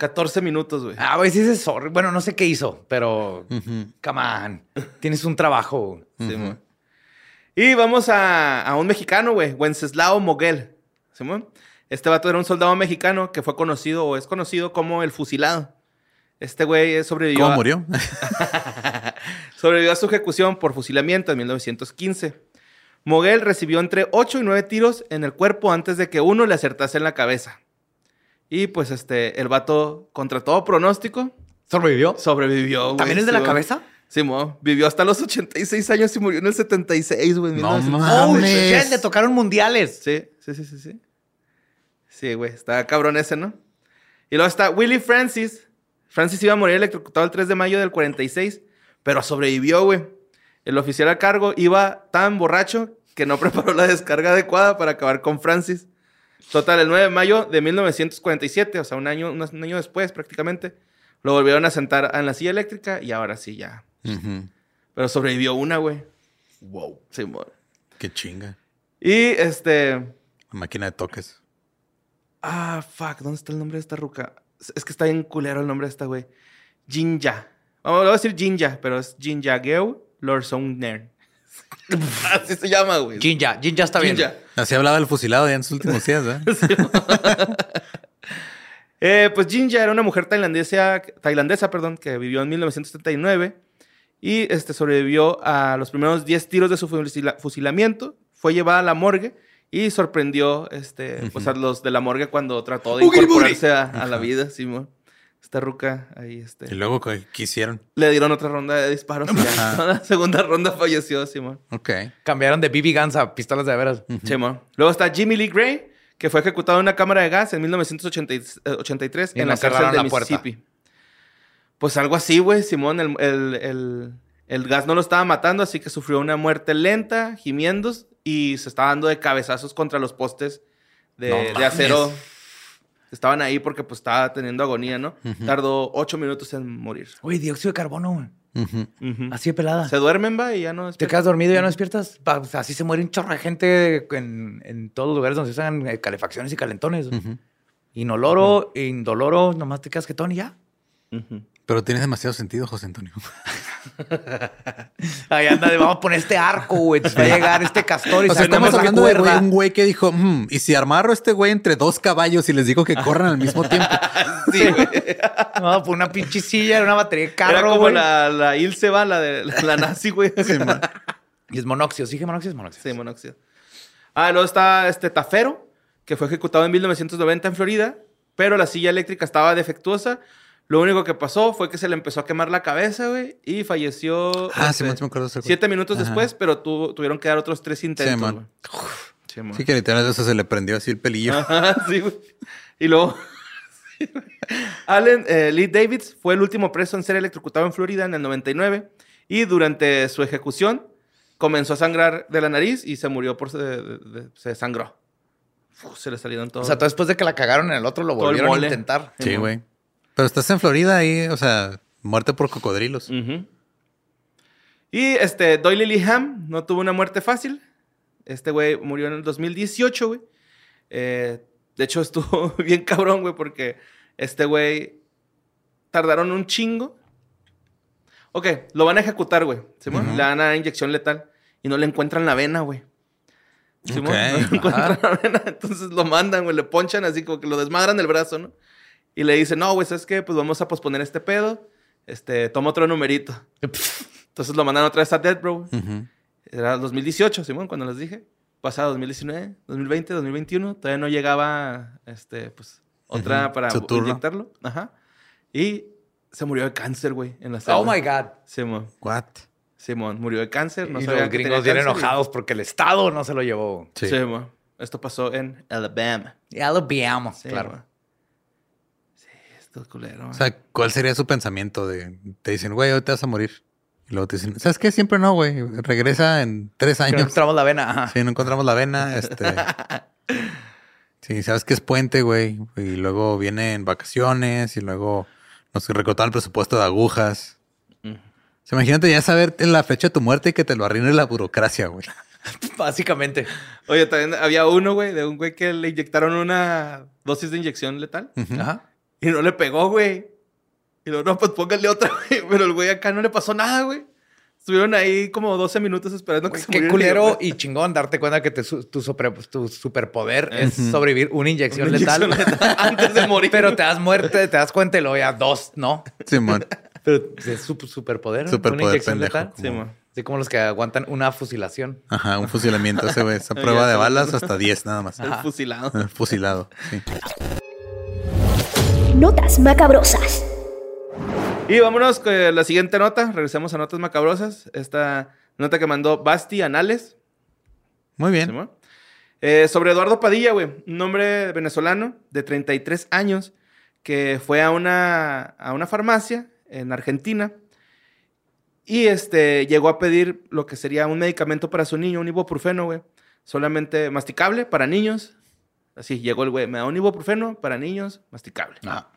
14 minutos, güey. Ah, güey, sí es sorry. Bueno, no sé qué hizo, pero. Ujú. Come on. Tienes un trabajo. Sí, mo. Y vamos a, a un mexicano, güey, Wenceslao Moguel. ¿Simón? Este vato era un soldado mexicano que fue conocido o es conocido como el fusilado. Este güey eh, sobrevivió, ¿Cómo a- murió? sobrevivió a su ejecución por fusilamiento en 1915. Moguel recibió entre 8 y 9 tiros en el cuerpo antes de que uno le acertase en la cabeza. Y pues este, el vato, contra todo pronóstico, ¿Sobrevivió? sobrevivió. güey, ¿También es de la cabeza? Simón, vivió hasta los 86 años y murió en el 76, güey. No 1900. ¡Oh, Mames. shit! Le tocaron mundiales. Sí, sí, sí, sí, sí. Sí, güey, está cabrón ese, ¿no? Y luego está Willie Francis. Francis iba a morir electrocutado el 3 de mayo del 46, pero sobrevivió, güey. El oficial a cargo iba tan borracho que no preparó la descarga adecuada para acabar con Francis. Total, el 9 de mayo de 1947, o sea, un año, un año después prácticamente, lo volvieron a sentar en la silla eléctrica y ahora sí ya. Pero sobrevivió una, güey. Wow. Sí, Qué chinga. Y este... Máquina de toques. Ah, fuck, ¿dónde está el nombre de esta ruca? Es- que está bien culero el nombre de esta, güey. Jinja. Vamos a decir Jinja, pero es Jinja Geo Lorsouner. Así se llama, güey. Jinja. Jinja está bien. Jinja. Así hablaba el fusilado ya en sus últimos días, ¿eh? Eh, pues Jinja era una mujer tailandesa, tailandesa perdón, que vivió en 1979 y este, sobrevivió a los primeros 10 tiros de su fusila- fusilamiento. Fue llevada a la morgue y sorprendió este, pues, a los de la morgue cuando trató de incorporarse a, a la vida, Simón. Esta ruca ahí, este... Y luego, ¿qué hicieron? Le dieron otra ronda de disparos y ya. La segunda ronda falleció, Simón. Ok. Cambiaron de BB Guns a pistolas de veras. Simón. Luego está Jimmy Lee Gray, que fue ejecutado en una cámara de gas en 1983 Y en la cárcel de la puerta. Mississippi. Pues algo así, güey, Simón. El, el- el- el gas no lo estaba matando, así que sufrió una muerte lenta, gimiendo, y se estaba dando de cabezazos contra los postes de, No de mames. acero. Estaban ahí porque pues estaba teniendo agonía, ¿no? Tardó ocho minutos en morir. Uy, dióxido de carbono, güey. Así de pelada. Se duermen, va, y ya no... Te despiertan. quedas dormido y ya no despiertas. Pa- o sea, así se muere un chorro de gente en, en todos los lugares donde se usan eh, calefacciones y calentones. Inoloro, indoloro, nomás te quedas quetón y ya. Pero tienes demasiado sentido, José Antonio. Ahí anda, de, vamos a poner este arco, güey. Va a llegar este castor y O sea, estamos hablando de güey, un güey que dijo, "Mm, y si armarro este güey entre dos caballos y les digo que corran al mismo tiempo. Sí, güey. Vamos a poner una pinche silla, una batería de Era carro, como güey. la, la Ilse va, la de la, la nazi, güey. Sí, Y es monóxido. ¿Sí monóxido es monóxido? monóxido. Ah, luego está este Tafero, que fue ejecutado en 1990 en Florida, pero la silla eléctrica estaba defectuosa. Lo único que pasó fue que se le empezó a quemar la cabeza, güey, y falleció Ah, este, sí, sí me acuerdo ese siete minutos Ajá. después, pero tu- tuvieron que dar otros tres intentos, man. Sí, man. Sí, que literalmente eso se le prendió así el pelillo. Ajá, sí, güey. Y luego Allen eh, Lee Davids fue el último preso en ser electrocutado en Florida en el 99 y durante su ejecución comenzó a sangrar de la nariz y se murió por... Se, de- de- se sangró. Uf, se le salieron todos. O sea, todo después de que la cagaron en el otro, lo volvieron a intentar. Sí, güey. Pero estás en Florida ahí, o sea, muerte por cocodrilos. Y este, Doyle Lillingham no tuvo una muerte fácil. Este güey murió en el 2018, güey. Eh, de hecho, estuvo bien cabrón, güey, porque este güey tardaron un chingo. Ok, lo van a ejecutar, güey. Ujú. Le dan a dar inyección letal y no le encuentran la vena, güey. ¿Simón? Ok, No le encuentran la vena. Entonces lo mandan, güey, le ponchan así como que lo desmadran el brazo, ¿no? Y le dicen, no, güey, ¿sabes qué? Pues vamos a posponer este pedo. Este, toma otro numerito. Entonces lo mandaron otra vez a Dead Bro. Ujú. Era 2018, Simón, cuando les dije. Pasado 2019, 2020, 2021. Todavía no llegaba, este, pues, otra Ujú, para su turno. inyectarlo. Ajá. Y se murió de cáncer, güey, en la celda. Oh my God. Simón, What? Simón, murió de cáncer. No y los gringos y- enojados porque el Estado no se lo llevó. Sí. Simón. Esto pasó en Alabama. Ya lo veamos, Sí, claro. güey. Sí, esto es culero. O sea, ¿cuál sería su pensamiento de te dicen, güey, hoy te vas a morir? Y luego te dicen, ¿sabes qué? Siempre no, güey. Regresa en tres Que no años. encontramos la vena. Ajá. Sí, no encontramos la vena. Este. Sí, sabes que es puente, güey. Y luego vienen vacaciones y luego nos recortaron el presupuesto de agujas. O sea, imagínate ya saber en la fecha de tu muerte y que te lo arruine la burocracia, güey. Básicamente. Oye, también había uno, güey, de un güey que le inyectaron una dosis de inyección letal. Ajá. Y no le pegó, güey. Y luego, no, pues póngale otra, güey. Pero el güey acá no le pasó nada, güey. Estuvieron ahí como 12 minutos esperando que se Qué culero y chingón darte cuenta que te tu, super- tu superpoder es sobrevivir una inyección Una letal. inyección letal antes de morir. Pero te das muerte, te das cuenta y luego ya dos, ¿no? Simón. Pero es su superpoder. ¿no? Superpoder Una inyección pendejo. letal. Sí, como- mo. Así como los que aguantan una fusilación. Ajá, un fusilamiento ese, güey. Esa prueba de balas hasta 10 nada más. El fusilado. Eh, Fusilado, sí. Notas macabrosas. Y vámonos con la siguiente nota. Regresemos a notas macabrosas. Esta nota que mandó Basti Anales. Muy bien. Eh, sobre Eduardo Padilla, güey. Un hombre venezolano de 33 años que fue a una, a una farmacia en Argentina y este, llegó a pedir lo que sería un medicamento para su niño, un ibuprofeno, güey. Solamente masticable para niños. Así llegó el güey, me da un ibuprofeno para niños, masticable. Ajá.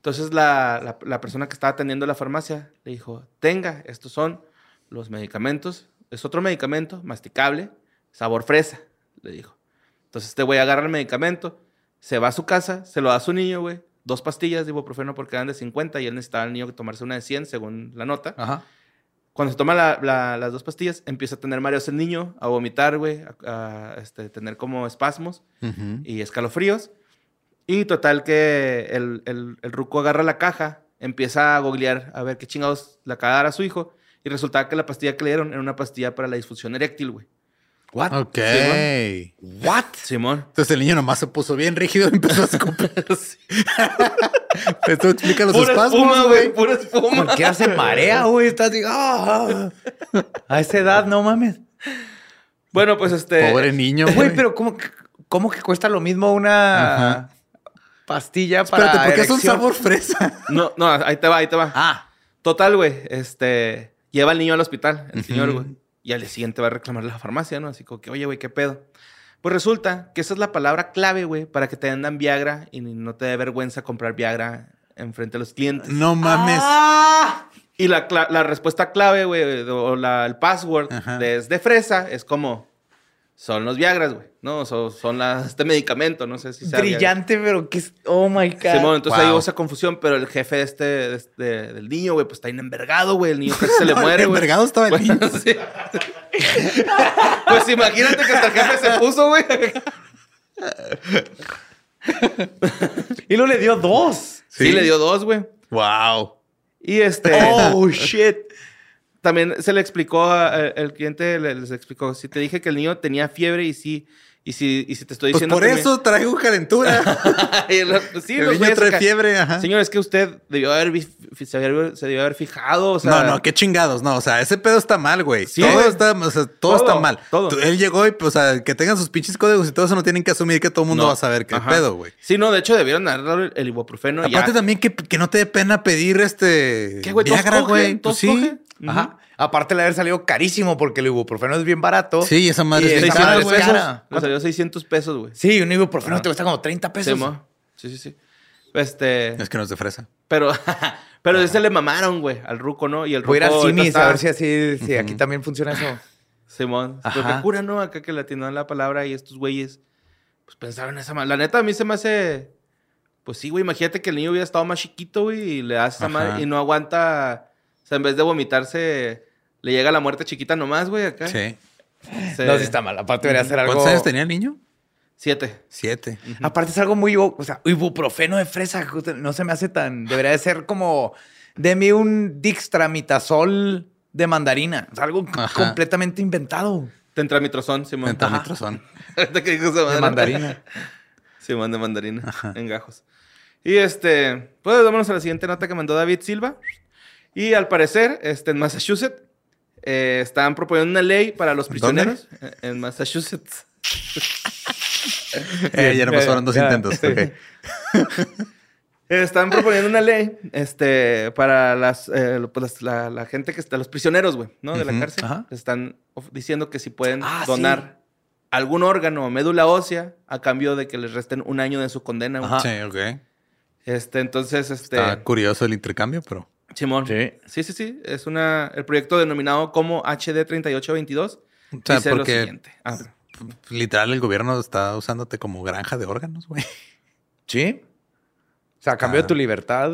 Entonces la, la- la persona que estaba atendiendo la farmacia le dijo, tenga, estos son los medicamentos. Es otro medicamento, masticable, sabor fresa, le dijo. Entonces este güey agarra el medicamento, se va a su casa, se lo da a su niño, güey. Dos pastillas de ibuprofeno porque eran de 50 y él necesitaba al niño que tomarse una de 100 según la nota. Ajá. Cuando se toma la- la- las dos pastillas, empieza a tener mareos el niño, a vomitar, güey, a, a, este, tener como espasmos y escalofríos. Y total que el, el, el ruco agarra la caja, empieza a googlear a ver qué chingados la cagara a su hijo. Y resultaba que la pastilla que le dieron era una pastilla para la disfunción eréctil, güey. What? Ok. What? Simón. Entonces el niño nomás se puso bien rígido y empezó a escupir. Esto explica los Pura espasmos, espuma, güey. Pura espuma. Cualquiera se marea, güey. Estás así, ah. A esa edad, no mames. Bueno, pues este... Pobre niño, güey. Güey, pero ¿cómo, que- ¿cómo que cuesta lo mismo una Ajá. Pastilla para Espérate, ¿por qué es un sabor fresa? No, no, ahí te va, ahí te va. Ah, Total, güey, este... Lleva al niño al hospital, el señor, güey. Y al día siguiente va a reclamar a la farmacia, ¿no? Así como que, oye, güey, ¿qué pedo? Pues resulta que esa es la palabra clave, güey, para que te vendan Viagra y no te dé vergüenza comprar Viagra enfrente de los clientes. No mames. Ah. Y la, respuesta clave, güey, o la- el password de, es de fresa, es como, son los Viagras, güey, ¿no? So- son las, este medicamento, no sé si sea Viagra. brillante, pero que es. Oh my God. Simón, entonces ahí Wow. hubo esa confusión, pero el jefe de este, de este- del niño, güey, pues está envergado, güey, el niño casi se le muere, güey. Envergado estaba el niño. Sí. pues imagínate que hasta el jefe se puso, güey. Y luego le dio dos. Sí, le dio dos, güey. Wow. Y este... Oh, shit. También se le explicó, a- el cliente le- les explicó, si te dije que el niño tenía fiebre y sí, y si, y si te estoy Pues diciendo por me- eso traigo calentura. Pues sí, el los niño trae fiebre, ajá. Señor, es que usted debió haber, se, debió, se debió haber fijado, o sea... no, no, qué chingados. No, o sea, ese pedo está mal, güey. Sí, todo güey. está, o sea, todo, Todo, está mal. todo. Él llegó y, pues, o sea, que tengan sus pinches códigos y todo eso no tienen que asumir que todo el mundo No. va a saber qué Ajá. pedo, güey. Sí, no, de hecho debieron dado el, ibuprofeno. Aparte ya. también que, que no te dé pena pedir este ¿Qué, güey? ¿Todos Viagra, güey. ¿Todos Pues sí. Ajá. Aparte de haber salido carísimo porque el ibuprofeno es bien barato. Sí, esa madre Y es bien esa 600 madre cara, es pesos. cara. Le salió 600 pesos, güey. Sí, un ibuprofeno te cuesta como 30 Sí, pesos. mo. sí, sí, sí. Este... Es que no es de fresa. Pero, pero ese le mamaron, güey, al ruco, ¿no? Y el ruco Voy a ir al Simis está- a ver si así, si aquí también funciona eso. Simón. Pero Ajá. qué cura, ¿no? Acá que le atinaron la palabra y estos güeyes, pues pensaron esa madre. La neta, a mí se me hace... Pues sí, güey, imagínate que el niño hubiera estado más chiquito, güey, y le das esa madre y no aguanta... O sea, en vez de vomitarse, le llega la muerte chiquita nomás, güey, acá. Sí. Se- No, sí está mal. Aparte debería ser algo... ¿Cuántos años tenía el niño? Siete. Siete. Aparte es algo muy... O sea, ibuprofeno de fresa no se me hace tan... Debería de ser como... Deme un dixtramitazol de mandarina. Es algo Ajá. completamente inventado. Tentramitrozón, Simón. Pentamitrazón. Ahorita que dijo esa. De mandarina. Simón de mandarina. En gajos. Y este, pues vámonos a la siguiente nota que mandó David Silva. Y al parecer, este, en Massachusetts, eh, están proponiendo una ley para los prisioneros. Eh, En Massachusetts. Eh, ya no pasaron dos intentos. Sí. Eh. Están proponiendo una ley este, para las, eh, pues, la, la gente que está, los prisioneros, güey, ¿no? De la cárcel. ajá. Están diciendo que si pueden Ah, donar algún órgano o médula ósea a cambio de que les resten un año de su condena. Ajá. Sí, ok. Este, entonces, este. Está curioso el intercambio, pero. Simón. Sí. Sí, sí, sí. Es una, el proyecto denominado como HD 3822. O sea, dice lo porque siguiente. Ah, literal el gobierno está usándote como granja de órganos, güey. Sí. O sea, a cambio Ah. de tu libertad,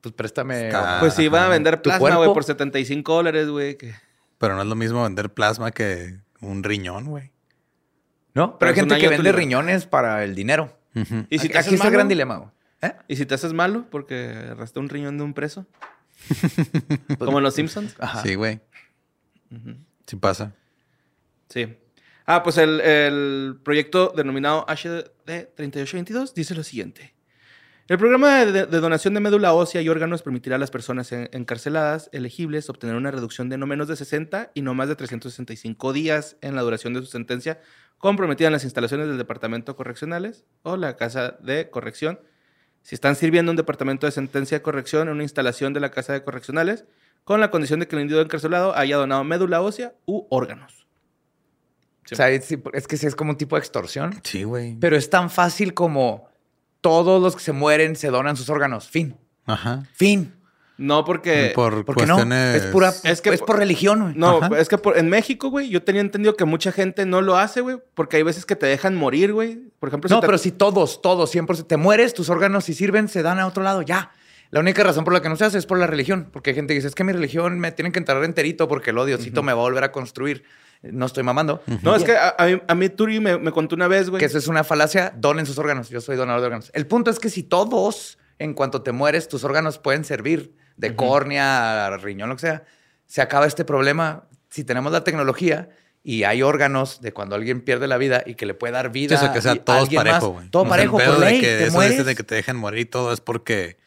pues préstame... Está- pues si van a vender ¿Tu plasma, güey, por 75 dólares, güey. que- Pero no es lo mismo vender plasma que un riñón, güey. ¿No? Pero Pero hay gente que vende riñones para el dinero. ¿Y si aquí te aquí haces está el gran dilema, güey. ¿Eh? ¿Y si te haces malo porque arrastré un riñón de un preso? Como en los Simpsons. Ajá. Sí, güey. Sí pasa. Sí. Ah, pues el, el proyecto denominado HD 3822 dice lo siguiente. El programa de, de donación de médula ósea y órganos permitirá a las personas en- encarceladas elegibles obtener una reducción de no menos de 60 y no más de 365 días en la duración de su sentencia comprometida en las instalaciones del Departamento Correccionales o la Casa de Corrección. Si están sirviendo en un departamento de sentencia de corrección en una instalación de la Casa de Correccionales, con la condición de que el individuo encarcelado haya donado médula ósea u órganos. O sea, es, es que sí es como un tipo de extorsión. Sí, güey. Pero es tan fácil como todos los que se mueren se donan sus órganos. Fin. Ajá. Fin. No porque... por Porque no, cuestiones. es pura, Es es, que- por religión, güey. No, Ajá. es que por- en México, güey, yo tenía entendido que mucha gente no lo hace, güey, porque hay veces que te dejan morir, güey. Por ejemplo, si No, te- pero si todos, todos, 100%, te mueres, tus órganos si sirven, se dan a otro lado, ya. La única razón por la que no se hace es por la religión, porque hay gente que dice, es que mi religión me tienen que enterrar enterito porque el odiosito me va a volver a construir. No estoy mamando. No, es que a, a mí, a mí Turi me, me contó una vez, güey. Que eso es una falacia, donen sus órganos. Yo soy donador de órganos. El punto es que si todos, en cuanto te mueres, tus órganos pueden servir de córnea, a riñón, lo que sea, se acaba este problema. Si tenemos la tecnología y hay órganos de cuando alguien pierde la vida y que le puede dar Sí, vida. o sea, que sea todos más, parejo, güey. Todo O sea, parejo, el pedo por de ley, que te eso mueres. de que te dejen morir y todo es porque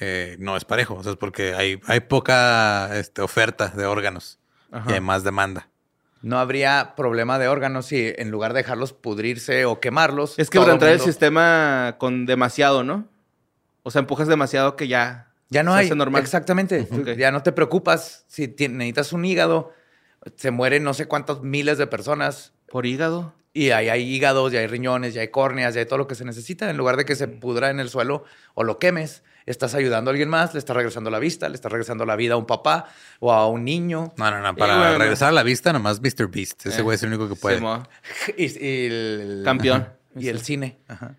eh, no es parejo. O sea, es porque hay, hay poca este, oferta de órganos Ajá. y hay más demanda. No habría problema de órganos si en lugar de dejarlos pudrirse o quemarlos. Es que para entrar el mundo- sistema con demasiado, ¿no? O sea, empujas demasiado que ya... Ya no se hay. hace normal. Exactamente. Ya no te preocupas si necesitas un hígado. Se mueren no sé cuántos miles de personas Por hígado. y ahí hay hígados, ya hay riñones, ya hay córneas, ya hay todo lo que se necesita. En lugar de que se pudra en el suelo o lo quemes, estás ayudando a alguien más, le estás regresando la vista, le estás regresando la vida a un papá o a un niño. No, no, no. Para regresar a la vista, nomás Mr. Beast. Ese Eh, güey es el único que puede. Y el Campeón. Y el cine. Ajá.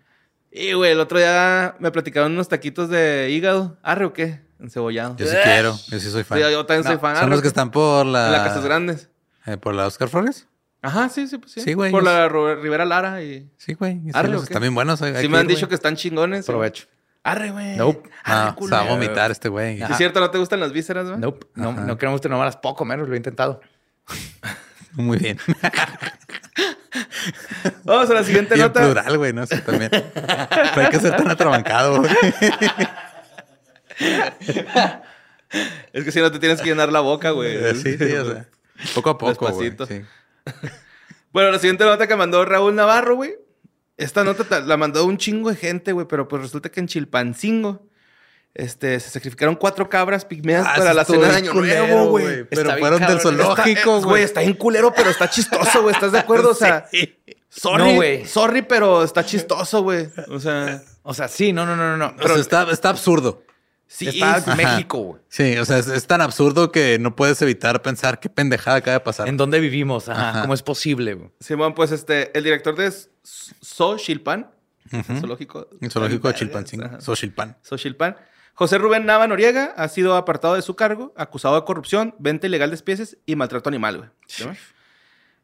Y, güey, el otro día me platicaron unos taquitos de hígado. ¿Arre o qué? Encebollado. Yo sí quiero. Yo sí soy fan. Sí, yo también soy No, fan. Son Arre, los ¿o que están por la... En las casas grandes. eh, ¿Por la Oscar Flores? Ajá, sí, sí, pues sí. Sí, güey, Por la Rivera Lara y... Sí, güey. Sí, Arre. Están bien buenos. hay- hay Sí me han ir, dicho que están chingones. Provecho. Arre, güey. Nope. No, se va a vomitar este güey. ¿Sí ¿Es cierto? ¿No te gustan las vísceras, güey? Nope. No, no que no me guste, no me las puedo comer, lo he intentado. Muy bien. Vamos a la siguiente Y en nota. plural, güey, no sé también. No hay que ser tan atrabancado, güey. Es que si no te tienes que llenar la boca, güey. Sí, sí, o sea. Poco a poco, güey. Sí. Bueno, la siguiente nota que mandó Raúl Navarro, güey. Esta nota ta- la mandó un chingo de gente, güey, pero pues resulta que en Chilpancingo este, se sacrificaron cuatro cabras pigmeas Ah, para la cena de Año culero, Nuevo, güey. Pero fueron del zoológico, eh, güey. Está bien culero, pero está chistoso, güey. ¿Estás de acuerdo? O sea, sorry, No, güey. sorry, pero está chistoso, güey. O sea, O sea, sí, no, no, no, no, no. O sea, está, está absurdo. sí. está sí. en México, güey. Sí, o sea, es, es tan absurdo que no puedes evitar pensar qué pendejada acaba de pasar. ¿En dónde vivimos? Ajá. Ajá. ¿Cómo es posible, güey? Simón, pues este, el director de Xochilpan, Ujú. zoológico. El zoológico de Ajá. Chilpancingo. Xochilpan. Xochilpan. José Rubén Nava Noriega ha sido apartado de su cargo, acusado de corrupción, venta ilegal de especies y maltrato animal, güey. ¿Sí, güey?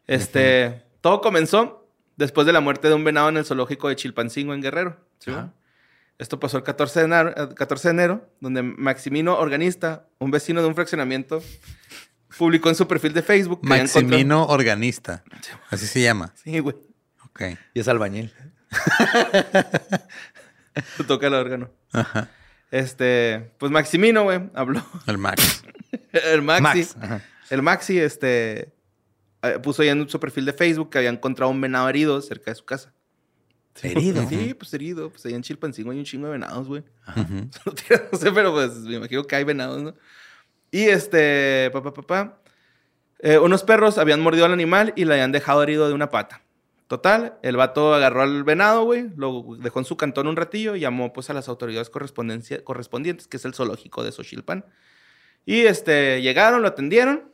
Este, todo comenzó después de la muerte de un venado en el zoológico de Chilpancingo en Guerrero. ¿sí. Esto pasó el 14 de, enero, eh, 14 de enero, donde Maximino Organista, un vecino de un fraccionamiento, publicó en su perfil de Facebook que Maximino Organista. Así se llama. Sí, güey. Ok. Y es albañil. Toca el órgano. Ajá. Este, pues Maximino, güey, habló. El Max. el Maxi. Max. El Maxi, este, eh, puso ahí en su perfil de Facebook que había encontrado un venado herido cerca de su casa. Herido. Sí, pues herido. Pues ahí en Chilpancingo hay un chingo de venados, güey. No sé, pero pues me imagino que hay venados, ¿no? Y este, papá, papá. eh, unos perros habían mordido al animal y le habían dejado herido de una pata. Total, el vato agarró al venado, güey, lo dejó en su cantón un ratillo y llamó pues a las autoridades correspondientes, que es el zoológico de Xochilpan. Y este, llegaron, lo atendieron,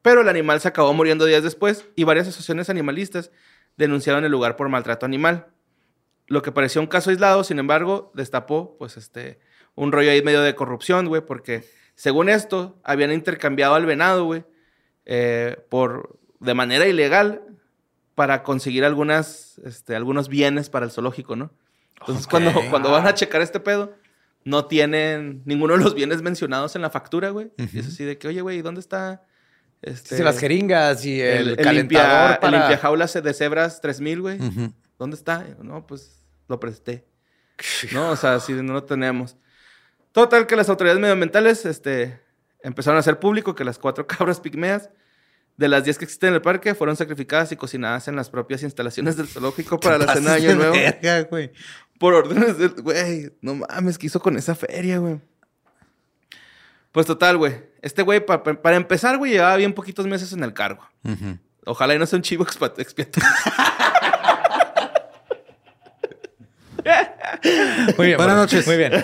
pero el animal se acabó muriendo días después y varias asociaciones animalistas denunciaron el lugar por maltrato animal. Lo que parecía un caso aislado, sin embargo, destapó pues este un rollo ahí medio de corrupción, güey, porque según esto habían intercambiado al venado, güey, eh, por de manera ilegal para conseguir algunas este, algunos bienes para el zoológico, ¿no? Entonces cuando cuando van a checar este pedo no tienen ninguno de los bienes mencionados en la factura, güey. Y es así de que, oye, güey, ¿dónde está este Sí, las jeringas y el, el, calentador limpia, el para... limpiajaulas de cebras 3000, güey? ¿Dónde está? No, pues lo presté. No, o sea, sí, no lo tenemos. Total, que las autoridades medioambientales este, empezaron a hacer público que las cuatro cabras pigmeas de las 10 que existen en el parque fueron sacrificadas y cocinadas en las propias instalaciones del zoológico para la cena de Año Nuevo. Verga, güey. Por órdenes del... Güey, no mames, ¿qué hizo con esa feria, güey? Pues total, güey. Este güey, pa- pa- para empezar, güey, llevaba bien poquitos meses en el cargo. Ojalá y no sea un chivo expiatorio. Muy bien. Buenas noches. Muy bien.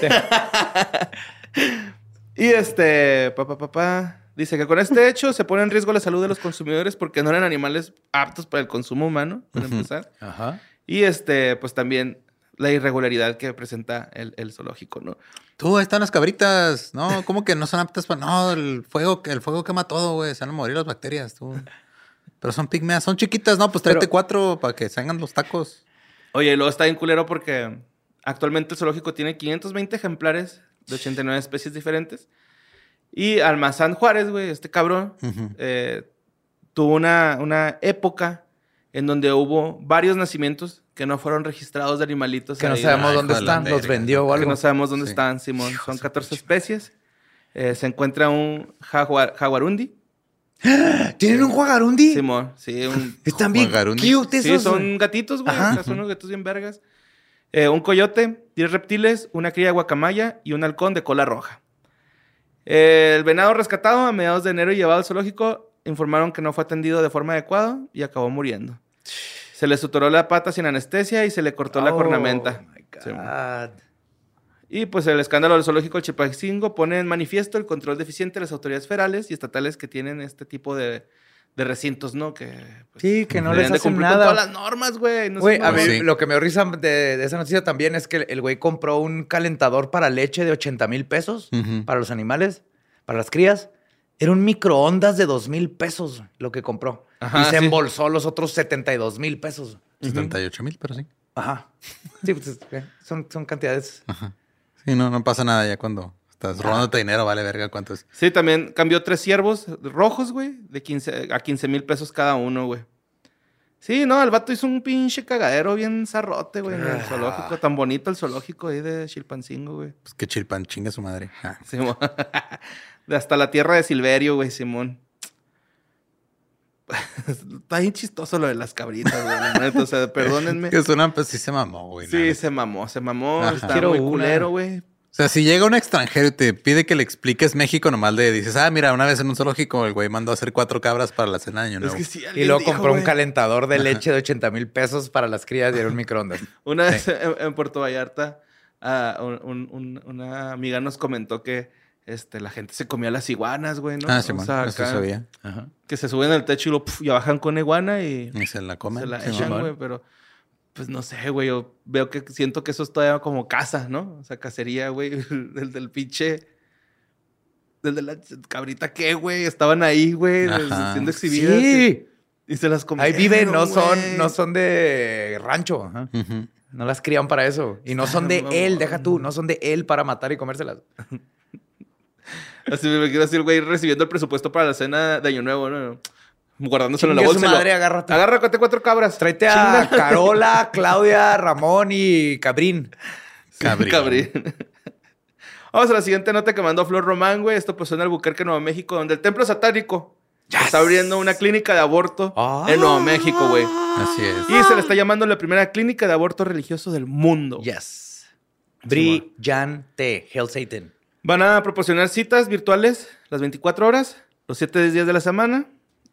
Y este, papá, papá, dice que con este hecho se pone en riesgo la salud de los consumidores porque no eran animales aptos para el consumo humano, para Ujú. empezar. Ajá. Y este, pues también la irregularidad que presenta el, el zoológico, ¿no? Tú, ahí están las cabritas. No, ¿cómo que no son aptas para...? No, el fuego, el fuego quema todo, güey. Se van a morir las bacterias, tú. Pero son pigmeas, son chiquitas, ¿no? Pues tráete Pero- cuatro para que salgan los tacos. Oye, y luego está bien culero porque actualmente el zoológico tiene 520 ejemplares de 89 especies diferentes. Y Almazán Juárez, güey, este cabrón, eh, tuvo una, una época en donde hubo varios nacimientos que no fueron registrados de animalitos. Que no sabemos Ay, dónde están. Los vendió o que algo. no sabemos dónde Sí. están, Simón. Son de su 14 pinche- especies. Eh, se encuentra un jaguar, jaguarundi. ¿Tienen un juagarundi? Simón, sí, un Están bien cute Sí, esos. son gatitos, güey. Ajá. o sea, son unos gatos bien vergas. Eh, un coyote, 10 reptiles, una cría de guacamaya y un halcón de cola roja. Eh, el venado rescatado a mediados de enero y llevado al zoológico informaron que no fue atendido de forma adecuada y acabó muriendo. Se le suturó la pata sin anestesia y se le cortó la Oh, cornamenta. my Sí, God. Y pues el escándalo del zoológico del Chilpancingo pone en manifiesto el control deficiente de las autoridades federales y estatales que tienen este tipo de, de recintos, ¿no? Que pues, Sí, que no les de hacen cumplir con nada. todas las normas, güey. No Güey, a mí. Sí. lo que me risa de, de esa noticia también es que el- güey compró un calentador para leche de 80 mil pesos para los animales, para las crías. Era un microondas de 2 mil pesos lo que compró. Ajá, y se sí. embolsó los otros 72 mil pesos. 78 mil, pero sí. Ajá. Sí, pues son, son cantidades. Sí, no, no pasa nada ya cuando estás robándote dinero, vale verga cuánto es. Sí, también cambió tres ciervos rojos, güey, de 15 a 15 mil pesos cada uno, güey. Sí, no, el vato hizo un pinche cagadero bien zarrote, güey, en el zoológico. Tan bonito el zoológico ahí de Chilpancingo, güey. Pues que chilpan chinga su madre. Ah. Simón. Hasta la tierra de Silverio, güey, Simón. Está bien chistoso lo de las cabritas, güey. O sea, perdónenme. Que suena, pues sí se mamó, güey. Sí, nada. se mamó, se mamó. Ajá. Está Quiero muy culero, güey. O sea, si llega un extranjero y te pide que le expliques México, nomás le dices, ah, mira, una vez en un zoológico el güey mandó a hacer cuatro cabras para la cena de año Es nuevo. que sí, Y luego dijo, compró un calentador de leche de 80 mil pesos para las crías y era un microondas. Una vez en, en Puerto Vallarta, ah, un- un- un- una amiga nos comentó que este, la gente se comía las iguanas, güey, ¿no? Ah, sí, sea, eso sabía. Ajá. Que se suben al techo y lo puf, y bajan con iguana y Y se la comen. se la Sí, echan, güey, pero pues no sé, güey, yo veo que siento que eso es todavía como casa, ¿no? O sea, cacería, güey, del del pinche... Del de la cabrita, ¿qué, güey? Estaban ahí, güey, siendo exhibidas. Sí. Y, y se las comieron, Ahí viven, no son, no son de rancho. ajá. No las crían para eso. Y no son de Ah, él, deja tú, no son de él para matar y comérselas. Así me quiero decir, güey, recibiendo el presupuesto para la cena de Año Nuevo, ¿no? Guardándoselo en la Chingue su bolsa. y lo- madre, agárrate. Agárrate cuatro cabras. Tráete a Carola, Claudia, Ramón y Cabrín. Cabrín. Cabrín. Vamos a la siguiente nota que mandó Flor Román, güey. Esto pasó en Albuquerque, Nuevo México, donde el templo satánico está abriendo una clínica de aborto Ah. en Nuevo México, güey. Así es. Y se le está llamando la primera clínica de aborto religioso del mundo. Yes. Brillante. Hell Satan. Van a proporcionar citas virtuales las 24 horas, los 7 días de la semana.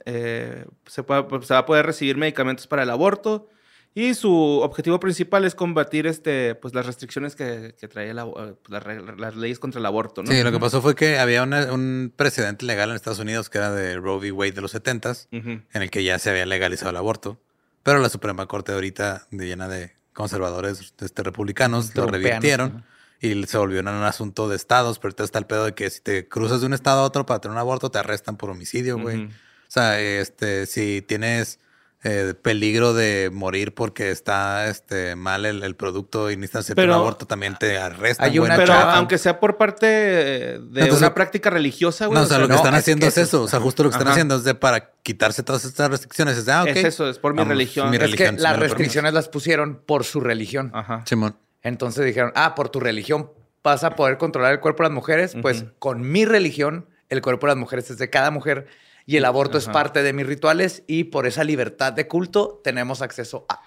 Eh, se, puede- pues, se va a poder recibir medicamentos para el aborto. Y su objetivo principal es combatir este, pues, las restricciones que, que trae eh, las, reg- las leyes contra el aborto. ¿no? Sí, lo que pasó fue que había una- un precedente legal en Estados Unidos que era de Roe v. Wade de los 70s, Ujú. en el que ya se había legalizado el aborto. Pero la Suprema Corte ahorita, de llena de conservadores este, republicanos, lo revirtieron y se volvió en un asunto de estados. Pero ahorita está el pedo de que si te cruzas de un estado a otro para tener un aborto, te arrestan por homicidio, güey. Sea, este, si tienes eh, peligro de morir porque está este, mal el, el producto y necesitas hacer un aborto, también te arrestan. Hay una Pero aunque sea por parte de Entonces- una práctica religiosa, güey. No, o sea, lo que no, están es haciendo que es eso eso. O sea, justo lo que están Ajá. haciendo es de para quitarse todas estas restricciones. Es de, ah. Es eso, es por mi Vamos, religión. mi Es que las restricciones las pusieron por su religión. Ajá. Simón. Entonces dijeron, ah, por tu religión vas a poder controlar el cuerpo de las mujeres. Pues con mi religión, el cuerpo de las mujeres es de cada mujer y el aborto es parte de mis rituales y por esa libertad de culto tenemos acceso a...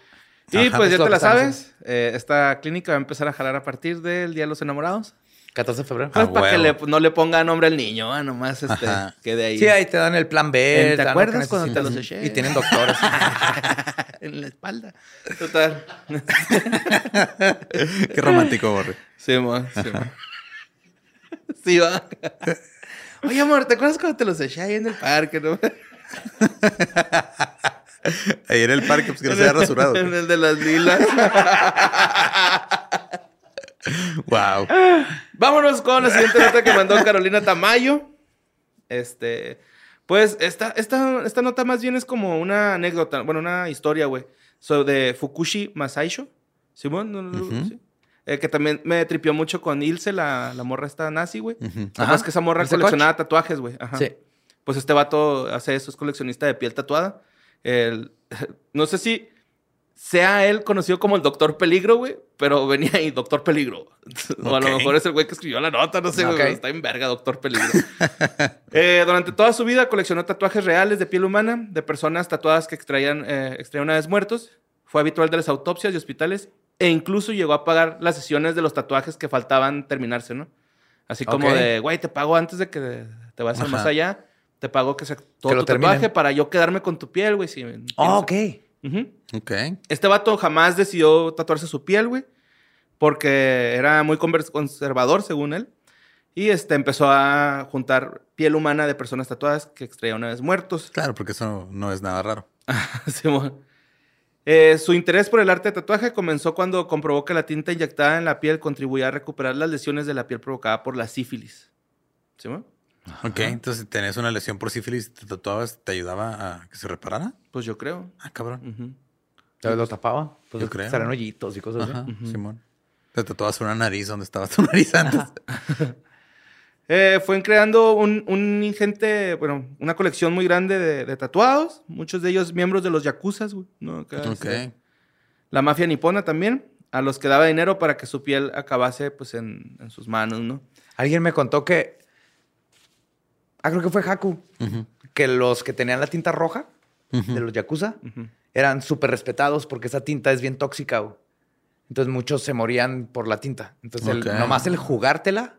Y Ajá, pues es ya te la sabes. eh, esta clínica va a empezar a jalar a partir del Día de los Enamorados. 14 de febrero. Ah, Pues para que le- no le ponga nombre al niño, ah, nomás este, Ajá. quede ahí. Sí, ahí te dan el plan B. ¿Te acuerdas cuando te los eché? Y tienen doctores. en la espalda. Total. Qué romántico, Borre. Sí, ma, sí, ma. Sí, va. Oye, amor, ¿te acuerdas cuando te los eché ahí en el parque, no? Ahí en el parque, pues que no se haya rasurado. En el de las lilas. wow. Vámonos con la siguiente nota que mandó Carolina Tamayo. Este, pues esta, esta, esta nota más bien es como una anécdota, bueno, una historia, güey, sobre Fukushi Masaisho. Simón, ¿No lo- Ujú. sí? Eh, que también me tripió mucho con Ilse, la, la morra esta nazi, güey. Ujú. Además que esa morra coleccionaba tatuajes, güey. Ajá. Sí. Pues este vato hace eso, es coleccionista de piel tatuada. El- no sé si sea él conocido como el Doctor Peligro, güey, pero venía ahí, Doctor Peligro. O a lo mejor es el güey que escribió la nota, no sé, güey, Ok. pero está en verga, Doctor Peligro. Eh, durante toda su vida coleccionó tatuajes reales de piel humana de personas tatuadas que extraían, eh, extraían una vez muertos. Fue habitual de las autopsias y hospitales e incluso llegó a pagar las sesiones de los tatuajes que faltaban terminarse, ¿no? Así como de, güey, te pago antes de que te vayas Ajá. más allá. Te pago que sea todo Que tu tatuaje para yo quedarme con tu piel, güey. Si Oh, ok. Este vato jamás decidió tatuarse su piel, güey. Porque era muy conservador, según él. Y este, empezó a juntar piel humana de personas tatuadas que extraía una vez muertos. Claro, porque eso no es nada raro. Simón. Eh, su interés por el arte de tatuaje comenzó cuando comprobó que la tinta inyectada en la piel contribuía a recuperar las lesiones de la piel provocadas por la sífilis. ¿Simón? Ok, entonces si tenías una lesión por sífilis y te tatuabas, ¿te ayudaba a que se reparara? Pues yo creo. Ah, cabrón. ¿Sabes lo tapaba? Pues Yo creo. Serán hoyitos y cosas así. Simón. Te tatuabas una nariz donde estaba tu nariz antes. Eh, fue creando un, un ingente, bueno, una colección muy grande de, de tatuados. Muchos de ellos miembros de los yakuzas, güey. este, La mafia nipona también, a los que daba dinero para que su piel acabase pues en, en sus manos, ¿no? Alguien me contó que. Ah, creo que fue Haku. Que los que tenían la tinta roja de los Yakuza eran súper respetados porque esa tinta es bien tóxica. güey. Entonces muchos se morían por la tinta. Entonces, el- nomás el jugártela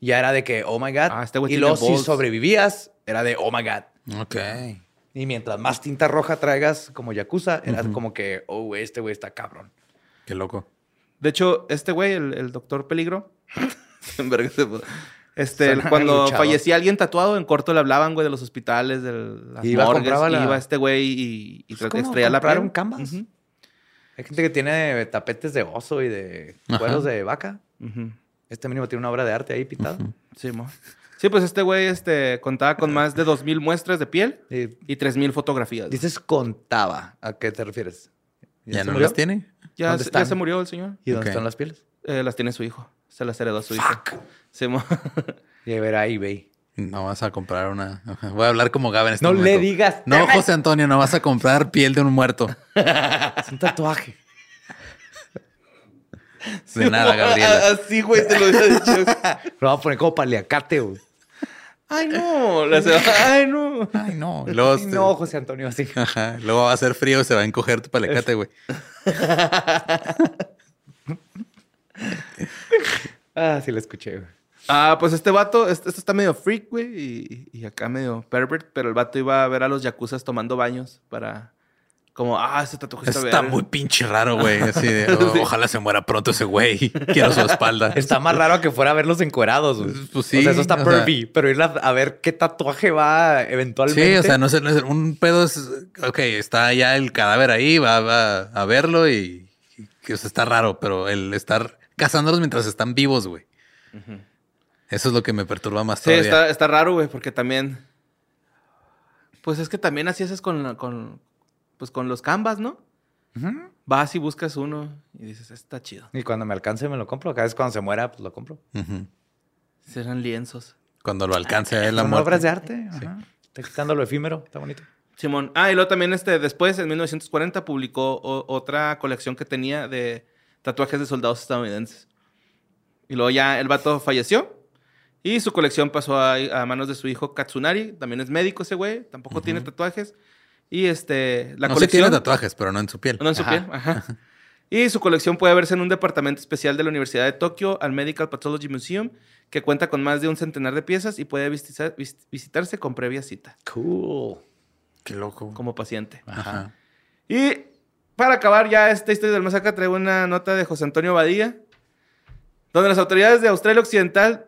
ya era de que, oh my God. Ah, este y luego si sobrevivías, era de, oh my God. Ok. Y mientras más tinta roja traigas como Yakuza, era como que, oh, este güey está cabrón. Qué loco. De hecho, este güey, el, el doctor Peligro, este, Suena cuando luchador. fallecía alguien tatuado, en corto le hablaban, güey, de los hospitales, de las Iba, morgues, compraba la- iba este güey y, y Es tra- como extraía la piel. un canvas. Ujú, Hay gente que tiene tapetes de oso y de Ajá. cueros de vaca. ujú. Este mínimo tiene una obra de arte ahí pintada. Sí, mo. Sí, pues este güey este, contaba con más de 2.000 muestras de piel Y y 3.000 fotografías. dices contaba. ¿A qué te refieres? ¿Ya no murió? las tiene? ya, ¿dónde se- ya están? se murió el señor. ¿Y dónde están las pieles? Eh, las tiene su hijo. Se las heredó a su hijo. Sí, mo. Y a ver a eBay. No vas a comprar una. Voy a hablar como Gab en este No momento. le digas. No, José Antonio, no vas a comprar piel de un muerto. Es un tatuaje. De nada, Gabriela. Así, güey, te lo había dicho. Lo voy a poner como paliacate, güey. Ay, no. La se- Ay, no. Ay, no. Luego, Ay, no, José Antonio, así. Ajá. Luego va a hacer frío y se va a encoger tu palecate, güey. Ah, sí lo escuché, güey. Ah, pues este vato, este, este está medio freak, güey, y, y acá medio pervert, pero el vato iba a ver a los yakuzas tomando baños para, como, ah, ese tatuaje está, Está muy pinche raro, güey. Así de, "Oh, ojalá se muera pronto ese güey. Quiero su espalda. Está más raro que fuera a verlos encuerados, güey. Pues O sí, sea, eso está o sea- pervy, pero ir a, a ver qué tatuaje va eventualmente. Sí, o sea, no sé, no sé, un pedo es, ok, está ya el cadáver ahí, va, va a verlo y, y que, o sea, está raro, pero el estar cazándolos mientras están vivos, güey. Eso es lo que me perturba más Sí, todavía. está, está raro, güey, porque también, pues es que también así haces con, pues con los canvas, ¿no? Ujú. Vas y buscas uno y dices, está chido. Y cuando me alcance me lo compro. Cada vez cuando se muera, pues lo compro. Ujú. Serán lienzos. Cuando lo alcance a él la Son muerte. obras de arte. Ajá. Está quitando lo efímero. Está bonito. Simón. Ah, y luego también este, después, en 1940, publicó otra colección que tenía de tatuajes de soldados estadounidenses. Y luego ya el vato falleció. Y su colección pasó a, a manos de su hijo Katsunari. También es médico ese güey. Tampoco tiene tatuajes. Y este, la no colección... tiene tatuajes, pero no en su piel. No en su Ajá. piel, ajá. Y su colección puede verse en un departamento especial de la Universidad de Tokio, al Medical Pathology Museum, que cuenta con más de un centenar de piezas y puede visita- vis- visitarse con previa cita, Cool. Qué loco. como paciente. Ajá. Y para acabar ya esta historia del masacre, traigo una nota de José Antonio Badía, donde las autoridades de Australia Occidental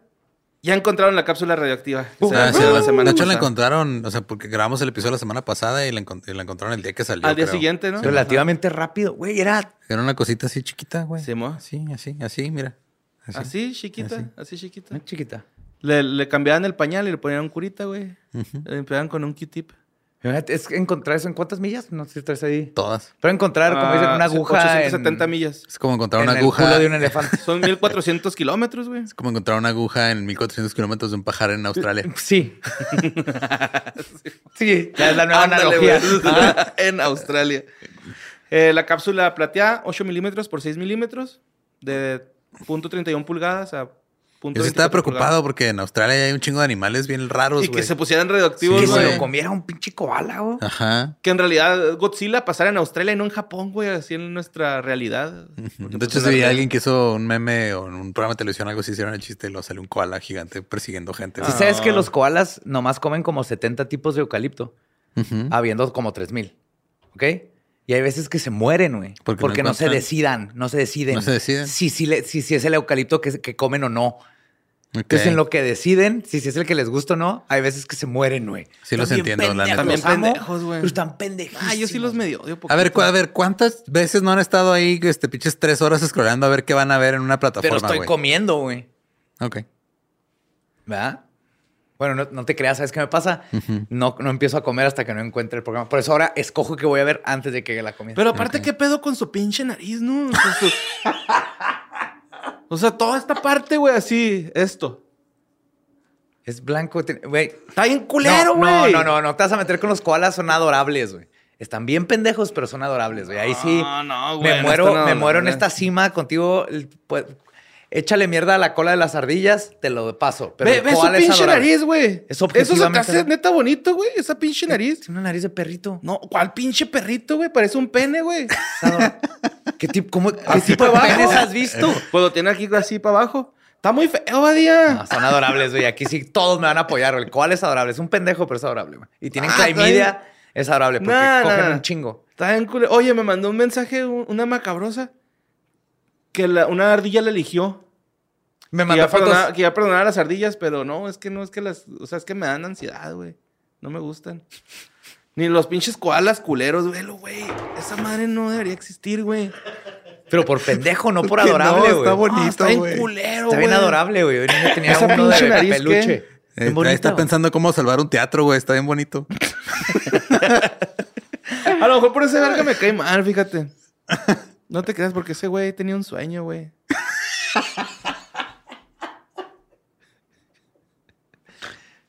ya encontraron la cápsula radioactiva. descubrió sí, la de hecho, la encontraron, o sea, porque grabamos el episodio la semana pasada y la, encont- y la encontraron el día que salió. Al día creo. siguiente, ¿no? Relativamente rápido. Güey, era... Era una cosita así chiquita, güey. Sí, mo. Así, así, así, mira. Así. Así, chiquita, Así. así, chiquita. Muy chiquita. Le, le cambiaban el pañal y le ponían un curita, güey. Le limpiaban con un Q-tip. Es encontrar eso en cuántas millas? No sé si traes ahí. Todas. Pero encontrar, como dicen, una Ah, aguja 870 en, millas. Es como encontrar en una el aguja. culo de un elefante. Son 1400 kilómetros, güey. Es como encontrar una aguja en 1400 kilómetros de un pajar en Australia. Sí. sí, ya es la nueva Ándale, analogía. en Australia. Eh, la cápsula plateada, 8 milímetros por 6 milímetros, de punto .31 pulgadas a punto Yo estaba 24 preocupado porque en Australia hay un chingo de animales bien raros, Y que se pusieran radioactivos, Que Sí, se lo comiera un pinche koala, güey. Ajá. Que en realidad Godzilla pasara en Australia y no en Japón, güey, así en nuestra realidad. Porque, De pues, hecho, si alguien que hizo un meme o en un programa de televisión, algo así, hicieron el chiste y lo salió un koala gigante persiguiendo gente. Si sabes que los koalas nomás comen como 70 tipos de eucalipto, habiendo como 3000. ¿Ok? Y hay veces que se mueren, güey. Porque Porque, no no, se decidan, no se deciden. No se deciden. Si, si, le- si, si es el eucalipto que, que comen o no. Ok. Entonces, en lo que deciden, si, si es el que les gusta o no, hay veces que se mueren, güey. Sí los entiendo, la neta. pendejos, También amo, pendejos, güey. pero Están pendejos. Ah, yo sí los medio odio. A ver, a ver, ¿cuántas veces no han estado ahí, este, pinches tres horas scrollando a ver qué van a ver en una Pero plataforma, estoy güey? comiendo, güey. Ok. ¿Verdad? Bueno, no, no te creas, ¿sabes qué me pasa? no, no empiezo a comer hasta que no encuentre el programa. Por eso ahora escojo que voy a ver antes de que la comida. Pero aparte, ¿qué pedo con su pinche nariz, no? Su- O sea, toda esta parte, güey, así, esto. Es blanco. Güey. Está bien culero, no, güey. no, no, no, no te vas a meter con los koalas, son adorables, güey. Están bien pendejos, pero son adorables, güey. Ahí sí. No, no, güey, me no muero, me muero en esta cima contigo. Pues, échale mierda a la cola de las ardillas, te lo paso. Pero Ve, ve su pinche adorable. nariz, güey. Es Eso se te hace neta bonito, güey. Esa pinche nariz. Tiene una nariz de perrito. No, ¿cuál pinche perrito, güey? Parece un pene, güey. ¿Qué tipo, cómo, qué Así tipo de penes has visto? Cuando tiene aquí así para abajo. Está muy feo, Badía. No, son adorables, güey. Aquí sí todos me van a apoyar. El koala es adorable. Es un pendejo, pero es adorable, güey. Y tienen Ah, clamidia, es adorable porque Nah, cogen nah. un chingo. Está. Oye, me mandó un mensaje un- una macabrosa que la- una ardilla la eligió. Me Que mandó ya, fotos. que ya perdonaba a las ardillas, pero no, es que no, es que las. O sea, es que me dan ansiedad, güey. No me gustan. Ni los pinches koalas culeros, güey. Esa madre no debería existir, güey. Pero por pendejo, no por Que adorable, güey. está bonito, está bien güey. culero, Está bien güey. adorable, güey. Tenía Esa uno pinche de nariz, peluche. ¿qué? Eh, bonito. está pensando cómo salvar un teatro, güey. Está bien bonito. A lo mejor por ese verga me cae mal, fíjate. No te creas porque ese güey tenía un sueño, güey.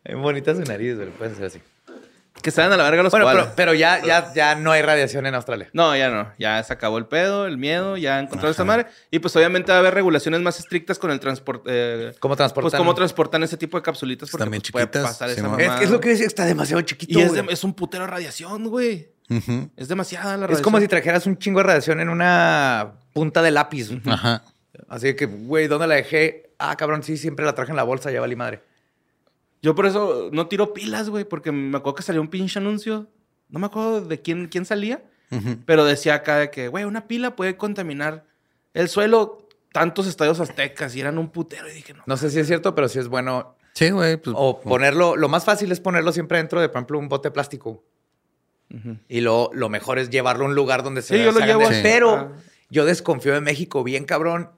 Bien bonita su nariz, güey. Pueden ser así. Que salen a la verga los Bueno, koalas. pero, pero ya, ya, ya no hay radiación en Australia. No, ya no. Ya se acabó el pedo, el miedo, ya encontraron esta madre. Y pues obviamente va a haber regulaciones más estrictas con el transporte. eh, ¿Cómo transportan? Pues cómo transportan ese tipo de capsulitas porque Están bien pues, puede chiquitas, pasar esa Es, mamada. es lo que decía, está demasiado chiquito. Y es, güey. es un putero de radiación, güey. Es demasiada la Es radiación. como si trajeras un chingo de radiación en una punta de lápiz. Ajá. Así que, güey, ¿dónde la dejé? Ah, cabrón, sí, siempre la traje en la bolsa, ya valí madre. Yo por eso no tiro pilas, güey, porque me acuerdo que salió un pinche anuncio. No me acuerdo de quién, quién salía, pero decía acá de que, güey, una pila puede contaminar el suelo tantos estadios aztecas y eran un putero. Y dije, no. No sé si es cierto, pero sí es bueno. Sí, güey. Pues, O ponerlo, lo más fácil es ponerlo siempre dentro de, por ejemplo, un bote de Y lo, lo mejor es llevarlo a un lugar donde se Sí, yo lo llevo de-. Pero Ah. yo desconfío de México bien cabrón.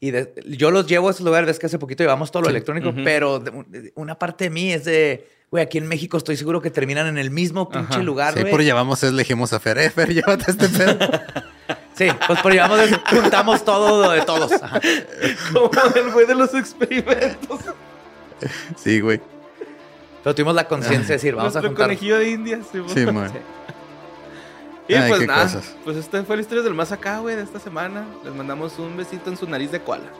Y de- yo los llevo a esos lugares, ves que hace poquito llevamos todo lo Sí. electrónico, pero de- una parte de mí es de, güey, aquí en México estoy seguro que terminan en el mismo pinche Ajá. lugar, sí, güey. por llevamos es elegimos a Fer. Eh, Fer, llévate este pedo. Sí, pues por llevamos, es- juntamos todo lo de todos. Ajá. Como el güey de los experimentos. Sí, güey. Pero tuvimos la conciencia de decir, vamos a juntar. conejillo de indias. Sí, Sí, man. Y Ay, pues nada, cosas. pues esta fue la historia del más acá, güey, de esta semana. Les mandamos un besito en su nariz de koala.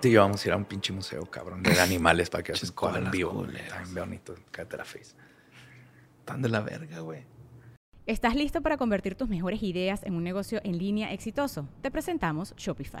Tú y yo vamos a ir a un pinche museo, cabrón, de animales para que veas koala en vivo. bien bonito, cállate la face. Tan de la verga, güey. ¿Estás listo para convertir tus mejores ideas en un negocio en línea exitoso? Te presentamos Shopify.